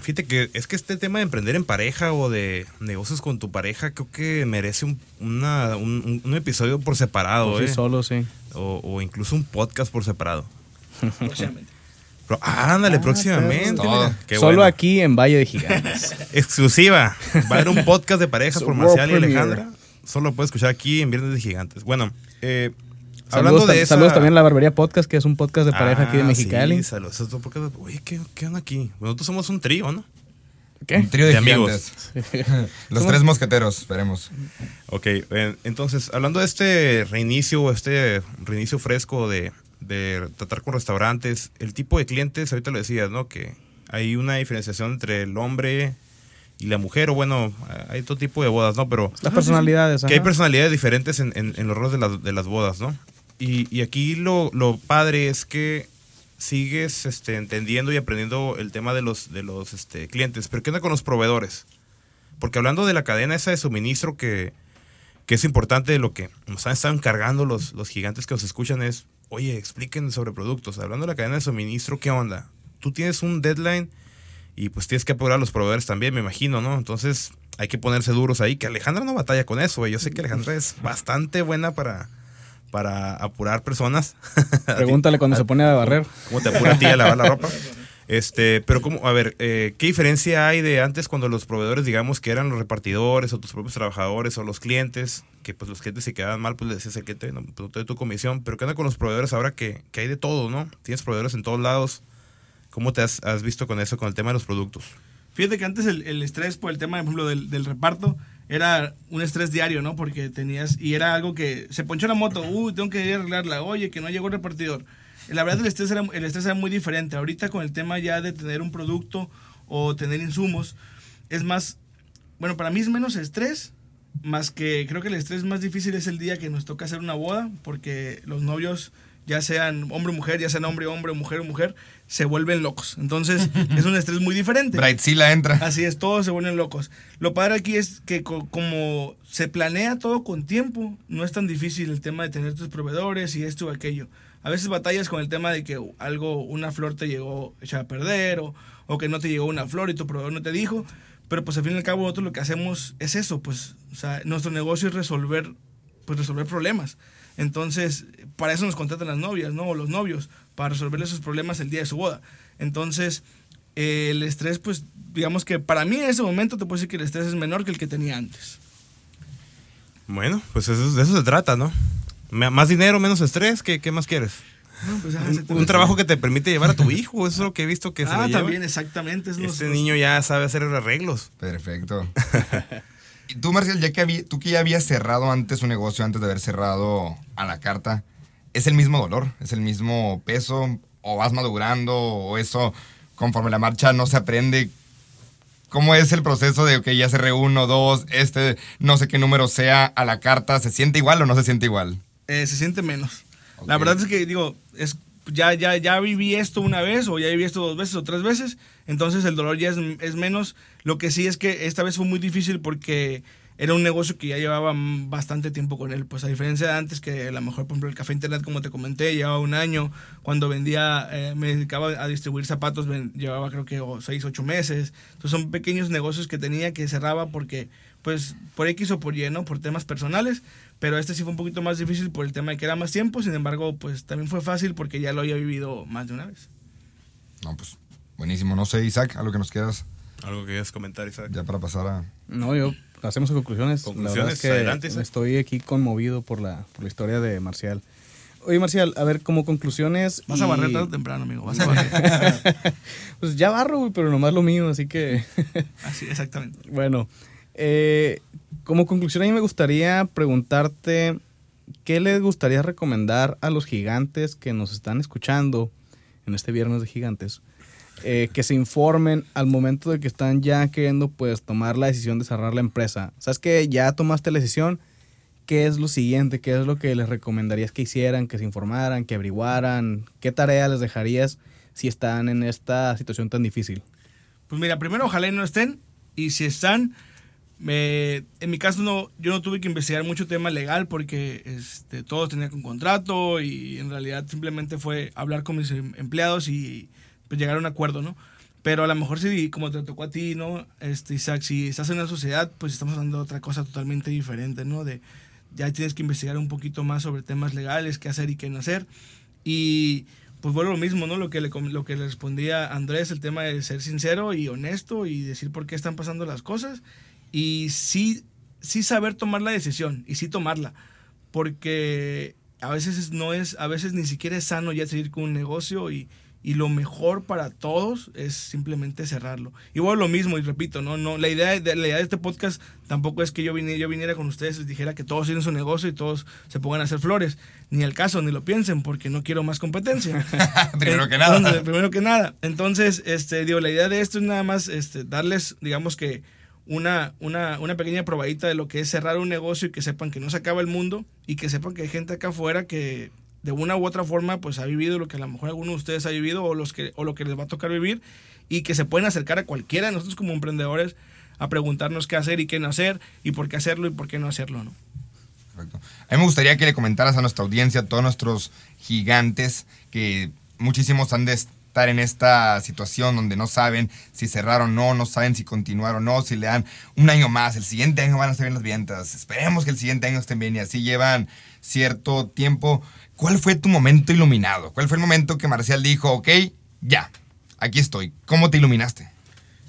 fíjate que es que este tema de emprender en pareja o de negocios con tu pareja creo que merece un, una- un- un episodio por separado, Por sí ¿eh? solo, sí. O, o incluso un podcast por separado. próximamente. Pero, ah, ándale, Ah, próximamente. perro. mira. Qué solo bueno. aquí en Valle de Gigantes. Exclusiva. Va a haber un podcast de parejas por Marcial y. Alejandra. Solo lo puedes escuchar aquí en Viernes de Gigantes. Bueno, eh, saludos, hablando de tam- esa... saludos también a la Barbería Podcast, que es un podcast de pareja aquí de Ah, Mexicali. Sí, saludos. Oye, ¿qué, ¿qué onda aquí? Nosotros somos un trío, ¿no? ¿Qué? Un trío de, De amigos. Los tres mosqueteros, veremos. Ok, entonces, hablando de este reinicio, este reinicio fresco de, de tratar con restaurantes, el tipo de clientes, ahorita lo decías, ¿no? Que hay una diferenciación entre el hombre y la mujer, o bueno, hay todo tipo de bodas, ¿no? Pero Las personalidades. que hay ajá. personalidades diferentes en, en- en los roles de las, de las bodas, ¿no? Y, y aquí lo, lo padre es que sigues este, entendiendo y aprendiendo el tema de los, de los este, clientes. Pero ¿qué onda con los proveedores? Porque hablando de la cadena esa de suministro que, que es importante lo que nos han estado encargando los, los gigantes que nos escuchan es, oye, expliquen sobre productos. Hablando de la cadena de suministro, ¿qué onda? Tú tienes un deadline y pues tienes que apurar a los proveedores también, me imagino, ¿no? Entonces hay que ponerse duros ahí, que Alejandra no batalla con eso, güey. Yo sé que Alejandra es bastante buena para, para apurar personas. Pregúntale cuando se pone a barrer. ¿Cómo te apura a ti a lavar la ropa? Este, pero como, a ver, eh, ¿qué diferencia hay de antes cuando los proveedores, digamos, que eran los repartidores o tus propios trabajadores o los clientes, que pues los clientes se quedaban mal, pues le decías al cliente, no, pues no te doy tu comisión, pero ¿qué onda con los proveedores ahora que, que hay de todo, ¿no? Tienes proveedores en todos lados. ¿Cómo te has, has visto con eso, con el tema de los productos? Fíjate que antes el, el estrés por el tema, por ejemplo, del, del reparto era un estrés diario, ¿no? Porque tenías, y era algo que se ponchó la moto, uy, tengo que ir a arreglarla, oye, que no llegó el repartidor. La verdad el estrés, era, el estrés era muy diferente. Ahorita con el tema ya de tener un producto o tener insumos, es más, bueno, para mí es menos estrés, más que creo que el estrés más difícil es el día que nos toca hacer una boda, porque los novios, ya sean hombre o mujer, ya sean hombre o hombre, mujer o mujer, se vuelven locos. Entonces es un estrés muy diferente. Brightzilla entra. Así es, todos se vuelven locos. Lo padre aquí es que co- como se planea todo con tiempo, no es tan difícil el tema de tener tus proveedores y esto o aquello. A veces batallas con el tema de que algo, una flor te llegó echada a perder o, o que no te llegó una flor y tu proveedor no te dijo. Pero pues al fin y al cabo nosotros lo que hacemos es eso, pues, o sea, nuestro negocio es resolver, pues resolver problemas. Entonces, para eso nos contratan las novias, ¿no? O los novios, para resolver esos problemas el día de su boda. Entonces, eh, el estrés, pues, digamos que para mí en ese momento te puedo decir que el estrés es menor que el que tenía antes. Bueno, pues eso- de eso se trata, ¿no? Más dinero, menos estrés, ¿qué, qué más quieres? No, pues, ah, Un, trabajo que te permite llevar a tu hijo, eso es lo que he visto que se Ah, lo lleva. también, exactamente. es Este los- niño ya sabe hacer arreglos. Perfecto. y tú, Marcial, ya que habí- tú que ya habías cerrado antes un negocio, antes de haber cerrado a la carta, ¿es el mismo dolor? ¿Es el mismo peso? ¿O vas madurando? ¿O eso, conforme la marcha, no se aprende? ¿Cómo es el proceso de, que ya cerré uno, dos, este, no sé qué número sea a la carta? ¿Se siente igual o no se siente igual? eh, se siente menos. La Ok. verdad es que, digo, es, ya, ya, ya viví esto una vez o ya viví esto dos veces o tres veces, entonces el dolor ya es, es menos. Lo que sí es que esta vez fue muy difícil porque era un negocio que ya llevaba bastante tiempo con él. Pues a diferencia de antes, que a lo mejor, por ejemplo, el café internet, como te comenté, llevaba un año. Cuando vendía, eh, me dedicaba a distribuir zapatos, ven- llevaba creo que o seis, ocho meses. Entonces son pequeños negocios que tenía que cerraba porque, pues, por X o por Y, ¿no? Por temas personales. Pero este sí fue un poquito más difícil por el tema de que era más tiempo. Sin embargo, pues también fue fácil porque ya lo había vivido más de una vez. No, pues, buenísimo. No sé, Isaac, algo que nos quieras Algo que quieras comentar, Isaac. ya para pasar a... No, yo hacemos conclusiones. la verdad Conclusiones, es que adelante, Isaac. estoy aquí conmovido por la, por la historia de Marcial. Oye, Marcial, a ver, como conclusiones. Vas a barrer tarde o temprano, amigo. Vas a barrer. Pues ya barro, güey, pero nomás lo mío, así que. Así, exactamente. Bueno, eh, como conclusión a mí me gustaría preguntarte qué les gustaría recomendar a los gigantes que nos están escuchando en este viernes de gigantes, eh, que se informen al momento de que están ya queriendo pues tomar la decisión de cerrar la empresa. Sabes que ya tomaste la decisión, ¿qué es lo siguiente? ¿Qué es lo que les recomendarías que hicieran, que se informaran, que averiguaran? ¿Qué tarea les dejarías si están en esta situación tan difícil? Pues mira, primero ojalá y no estén. Y si están, me- en mi caso no, yo no tuve que investigar mucho tema legal porque este, todos tenían un contrato y en realidad simplemente fue hablar con mis em- empleados y pues, llegar a un acuerdo, ¿no? Pero a lo mejor si, como te tocó a ti, ¿no? Este, Isaac, si estás en una sociedad, pues estamos hablando de otra cosa totalmente diferente, ¿no? De ya tienes que investigar un poquito más sobre temas legales, qué hacer y qué no hacer. Y pues vuelvo lo mismo, ¿no? Lo que, le, lo que le respondía Andrés, el tema de ser sincero y honesto y decir por qué están pasando las cosas. Y sí, sí saber tomar la decisión y sí tomarla. Porque a veces no es, a veces ni siquiera es sano ya seguir con un negocio y, y lo mejor para todos es simplemente cerrarlo. Igual lo mismo, y repito, no, no, la idea de, la idea de este podcast tampoco es que yo viniera, yo viniera con ustedes y les dijera que todos tienen su negocio y todos se pongan a hacer flores. Ni el caso, ni lo piensen, porque no quiero más competencia. primero que nada. primero que nada. Entonces, este, digo, la idea de esto es nada más este, darles, digamos que, una, una, una pequeña probadita de lo que es cerrar un negocio y que sepan que no se acaba el mundo y que sepan que hay gente acá afuera que de una u otra forma pues ha vivido lo que a lo mejor alguno de ustedes ha vivido o, los que, o lo que les va a tocar vivir y que se pueden acercar a cualquiera de nosotros como emprendedores a preguntarnos qué hacer y qué no hacer y por qué hacerlo y por qué no hacerlo, ¿no? Perfecto. A mí me gustaría que le comentaras a nuestra audiencia, a todos nuestros gigantes, que muchísimos han de estar en esta situación donde no saben si cerrar o no, no saben si continuar o no, si le dan un año más, el siguiente año van a estar bien las ventas, esperemos que el siguiente año estén bien y así llevan cierto tiempo. ¿Cuál fue tu momento iluminado? ¿Cuál fue el momento que Marcial dijo, ok, ya, aquí estoy? ¿Cómo te iluminaste?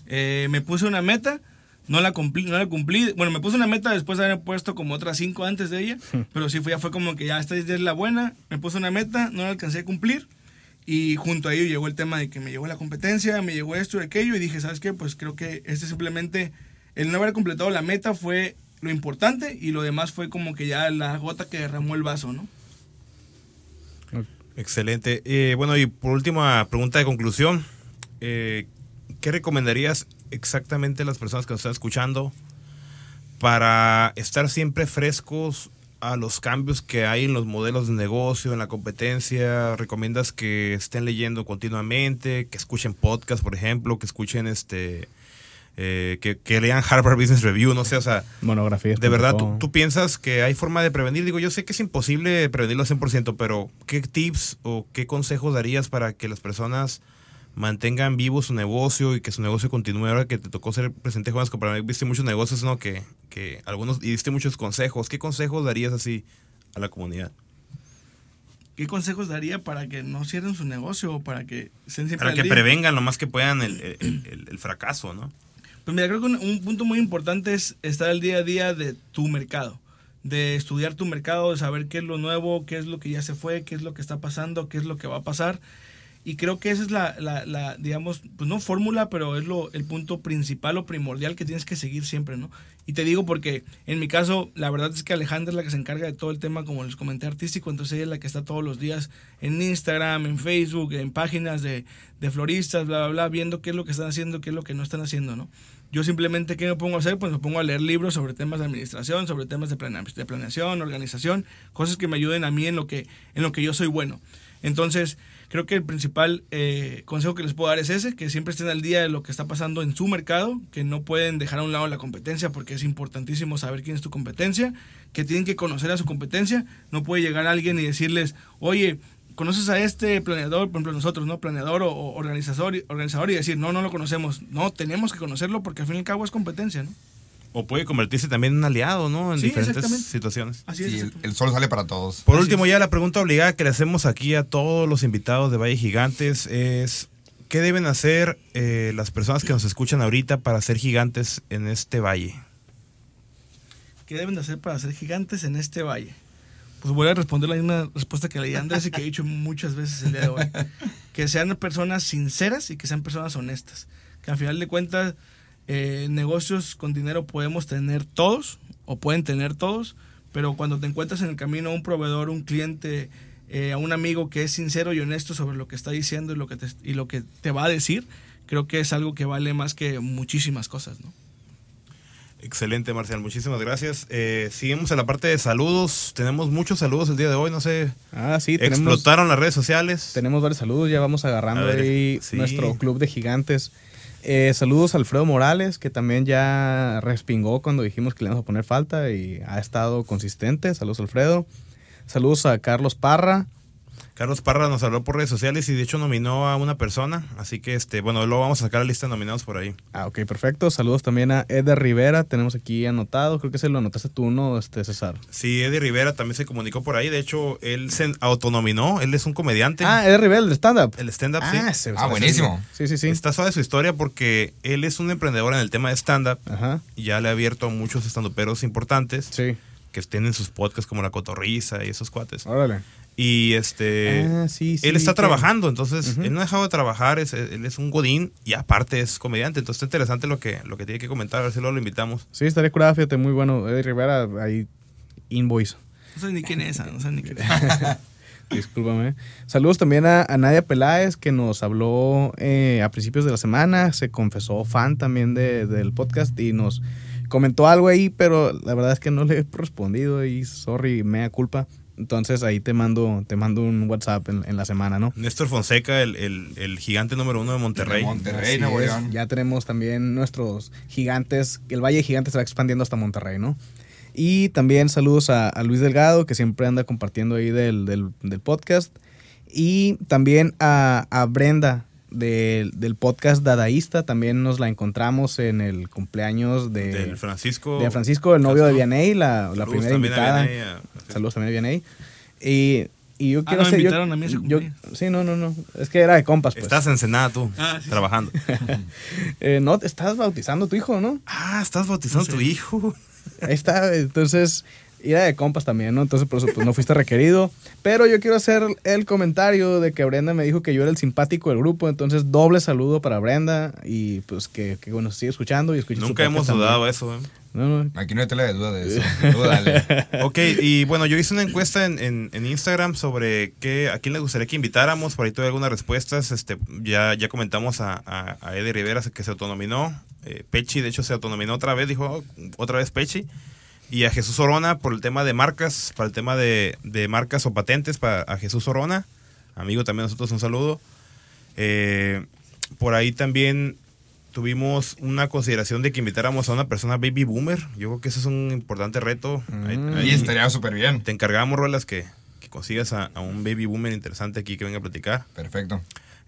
Eh, me puse una meta, no la, cumplí, no la cumplí. Bueno, me puse una meta después de haber puesto como otras cinco antes de ella, pero sí fue, ya fue como que ya esta es la buena. Me puse una meta, no la alcancé a cumplir. Y junto a ello llegó el tema de que me llegó la competencia, me llegó esto y aquello, y dije, ¿sabes qué? Pues creo que este simplemente, el no haber completado la meta fue lo importante y lo demás fue como que ya la gota que derramó el vaso, ¿no? Excelente. Eh, bueno, y por última pregunta de conclusión, eh, ¿qué recomendarías exactamente a las personas que nos están escuchando para estar siempre frescos a los cambios que hay en los modelos de negocio, en la competencia? ¿Recomiendas que estén leyendo continuamente, que escuchen podcast, por ejemplo, que escuchen este eh, que, lean Harvard Business Review, no sé, o sea... Monografías. De verdad, ¿tú, piensas que hay forma de prevenir? Digo, yo sé que es imposible prevenirlo al 100%, pero ¿qué tips o qué consejos darías para que las personas mantengan vivo su negocio y que su negocio continúe? Ahora que te tocó ser presente para mí viste muchos negocios, ¿no? Que, que algunos, y diste muchos consejos. ¿Qué consejos darías así a la comunidad? ¿Qué consejos daría para que no cierren su negocio o para que Para que prevengan lo más que puedan el, el, el fracaso, ¿no? Pues mira, creo que un, punto muy importante es estar al día a día de tu mercado, de estudiar tu mercado, de saber qué es lo nuevo, qué es lo que ya se fue, qué es lo que está pasando, qué es lo que va a pasar. Y creo que esa es la, la, la digamos, pues no fórmula, pero es lo, el punto principal o primordial que tienes que seguir siempre, ¿no? Y te digo porque en mi caso, la verdad es que Alejandra es la que se encarga de todo el tema, como les comenté, artístico, entonces ella es la que está todos los días en Instagram, en Facebook, en páginas de, de floristas, bla, bla, bla, viendo qué es lo que están haciendo, qué es lo que no están haciendo, ¿no? Yo simplemente, ¿qué me pongo a hacer? Pues me pongo a leer libros sobre temas de administración, sobre temas de, planeación, organización, cosas que me ayuden a mí en lo que, en lo que yo soy bueno. Entonces, creo que el principal eh, consejo que les puedo dar es ese, que siempre estén al día de lo que está pasando en su mercado, que no pueden dejar a un lado la competencia porque es importantísimo saber quién es tu competencia, que tienen que conocer a su competencia, no puede llegar alguien y decirles, oye, conoces a este planeador, por ejemplo nosotros, ¿no? Planeador o, organizador, organizador y decir, no, no lo conocemos. No, tenemos que conocerlo porque al fin y al cabo es competencia, ¿no? O puede convertirse también en un aliado, ¿no? En diferentes situaciones. Así es. el, sol sale para todos. Por último, ya la pregunta obligada que le hacemos aquí a todos los invitados de Valle Gigantes es, ¿qué deben hacer eh, las personas que nos escuchan ahorita para ser gigantes en este valle? ¿Qué deben hacer para ser gigantes en este valle? Pues voy a responder la misma respuesta que leí Andrés y que he dicho muchas veces el día de hoy. Que sean personas sinceras y que sean personas honestas. Que al final de cuentas eh, negocios con dinero podemos tener todos o pueden tener todos, pero cuando te encuentras en el camino a un proveedor, un cliente, eh, a un amigo que es sincero y honesto sobre lo que está diciendo y lo que te, y lo que te va a decir, creo que es algo que vale más que muchísimas cosas, ¿no? Excelente, Marcial. Muchísimas gracias. Eh, seguimos en la parte de saludos. Tenemos muchos saludos el día de hoy. No sé. Ah, sí. Explotaron las redes sociales. Tenemos varios saludos. Ya vamos agarrando ahí nuestro club de gigantes. Eh, saludos a Alfredo Morales, que también ya respingó cuando dijimos que le íbamos a poner falta y ha estado consistente. Saludos, Alfredo. Saludos a Carlos Parra. Carlos Parra nos habló por redes sociales y de hecho nominó a una persona. Así que, este, bueno, luego vamos a sacar la lista de nominados por ahí. Ah, ok, perfecto. Saludos también a Eder Rivera. Tenemos aquí anotado. Creo que se lo anotaste tú, ¿no, este, César? Sí, Eddie Rivera también se comunicó por ahí. De hecho, él se autonominó. Él es un comediante. Ah, Eder Rivera, el stand-up. el stand-up, Ah, sí. se- Ah, buenísimo. Sí, sí, sí. Está suave su historia porque él es un emprendedor en el tema de stand-up. Ajá. y Ya le ha abierto a muchos estandoperos importantes Sí. que tienen sus podcasts como La Cotorriza y esos cuates. Órale. Y este. Ah, sí, sí, él está que- trabajando, entonces él no ha dejado de trabajar, es- él es un godín y aparte es comediante, entonces está interesante lo que, lo que tiene que comentar, a ver si luego lo invitamos. Sí, estaría curada, fíjate, muy bueno. Eder Rivera, ahí, invoice. No sé ni quién es esa, no sé ni quién es. Discúlpame. Saludos también a, a Nadia Peláez, que nos habló eh, a principios de la semana. Se confesó fan también de- del podcast y nos comentó algo ahí, pero la verdad es que no le he respondido y sorry, mea culpa. Entonces ahí te mando, te mando un WhatsApp en, en la semana, ¿no? Néstor Fonseca, el, el- el gigante número uno de Monterrey. De Monterrey, Nuevo. León. Ya tenemos también nuestros gigantes, el Valle de Gigantes se va expandiendo hasta Monterrey, ¿no? Y también saludos a, a Luis Delgado, que siempre anda compartiendo ahí del, del- del podcast. Y también a, a Brenda del, del podcast Dadaísta, también nos la encontramos en el cumpleaños de, del Francisco. de Francisco, el novio de. Vianey, la, primera también a invitada. A- Saludos también a Vianey. Y, y yo Ah, quiero no, hacer... yo- invitaron a mí a ese yo- sí, no, no, no. Es que era de compas, pues. Estás en Senada tú, Ah, sí, sí. trabajando. Eh, no, estás bautizando a tu hijo, ¿no? ah, estás bautizando a tu hijo. Ahí está, entonces, era de compas también, ¿no? Entonces, por eso, pues no fuiste requerido. Pero yo quiero hacer el comentario de que Brenda me dijo que yo era el simpático del grupo, entonces doble saludo para Brenda y pues que, que bueno, sigue escuchando y escucha su Nunca hemos dudado también. eso. ¿eh? No, no, Aquí no hay tela de duda de eso. Dúdale. Ok, y bueno, yo hice una encuesta en, en- en Instagram sobre qué, a quién le gustaría que invitáramos. Por ahí tuve algunas respuestas. Este, ya, ya comentamos a, a, a Eddie Rivera que se autonominó. Eh, Pechi, de hecho, se autonominó otra vez. Dijo "Oh, otra vez Pechi. Y a Jesús Orona por el tema de marcas, para el tema de, de marcas o patentes, para a Jesús Orona. Amigo también nosotros un saludo. Eh, por ahí también tuvimos una consideración de que invitáramos a una persona baby boomer. Yo creo que ese es un importante reto. Ahí- Mm. ahí Y estaría súper bien. te encargamos, Rolas, que, que consigas a, a un baby boomer interesante aquí que venga a platicar. Perfecto.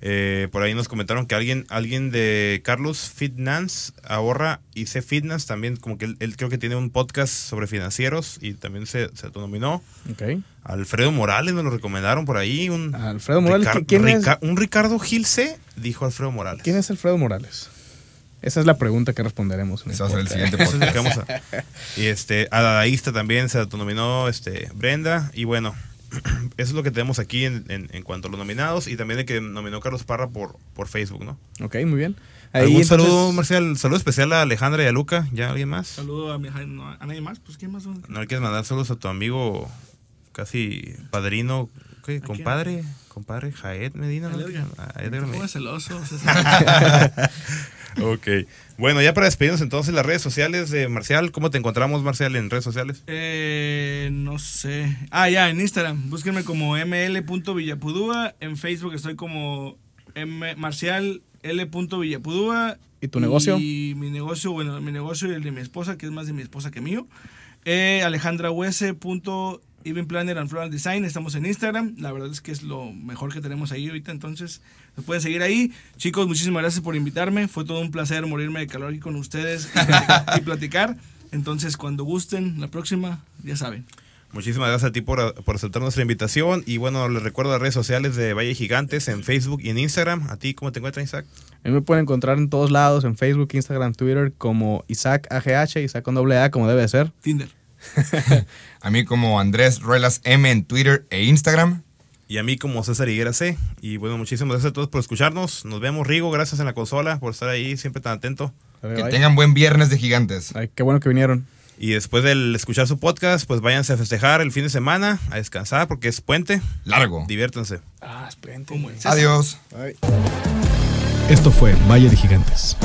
Eh, por ahí nos comentaron que alguien alguien de Carlos Fitness ahorra y C Fitness también, como que él, él creo que tiene un podcast sobre financieros y también se, se autonominó. ok. Alfredo Morales nos lo recomendaron por ahí. Un Alfredo Morales, ¿quién es? Un Ricardo Gil C, dijo Alfredo Morales. ¿Quién es Alfredo Morales? Esa es la pregunta que responderemos. Ese va a ser el siguiente podcast. vamos a- Y este, a Dadaísta también se autonominó este, Brenda. Y bueno, eso es lo que tenemos aquí en, en- en cuanto a los nominados. Y también el que nominó Carlos Parra por, por Facebook, ¿no? Ok, muy bien. ¿Algún entonces- saludo, Marcial? Saludo especial a Alejandra y a Luca. ¿Ya alguien más? Saludo a, mi, no, a nadie más, pues ¿quién más? son? ¿No le quieres mandar saludos a tu amigo, casi padrino, ¿qué? compadre? Compadre Jaed Medina. ¿no? A Edgar. A Edgar ¿Cómo Medina. es celoso? Ok. Bueno, ya para despedirnos entonces las redes sociales de Marcial. ¿Cómo te encontramos, Marcial, en redes sociales? eh, no sé. Ah, ya, en Instagram. Búsquenme como ml.villapudúa. En Facebook estoy como M Marcial L.villapudúa. ¿Y tu negocio? Y mi negocio, bueno, mi negocio y el de mi esposa, que es más de mi esposa que mío. Eh, Alejandra Huese. Even Planner and Floral Design, estamos en Instagram. La verdad es que es lo mejor que tenemos ahí ahorita, entonces nos pueden seguir ahí. Chicos, muchísimas gracias por invitarme. Fue todo un placer morirme de calor aquí con ustedes y platicar. y platicar. Entonces, cuando gusten, la próxima, ya saben. Muchísimas gracias a ti por, por aceptar nuestra invitación. Y bueno, les recuerdo las redes sociales de Valle Gigantes en Facebook y en Instagram. ¿A ti cómo te encuentras, Isaac? A mí me pueden encontrar en todos lados, en Facebook, Instagram, Twitter, como Isaac AGH, Isaac con doble A, como debe de ser. Tinder. A mí como Andrés Ruelas M en Twitter e Instagram. Y a mí como César Higuera C. Y bueno, muchísimas gracias a todos por escucharnos. Nos vemos, Rigo. Gracias en la consola por estar ahí siempre tan atento. Que bye. tengan buen viernes de gigantes. Ay, qué bueno que vinieron. Y después del escuchar su podcast, pues váyanse a festejar el fin de semana, a descansar porque es puente. Largo. Diviértanse. Ah, el César. Adiós. Bye. Esto fue Valle de Gigantes,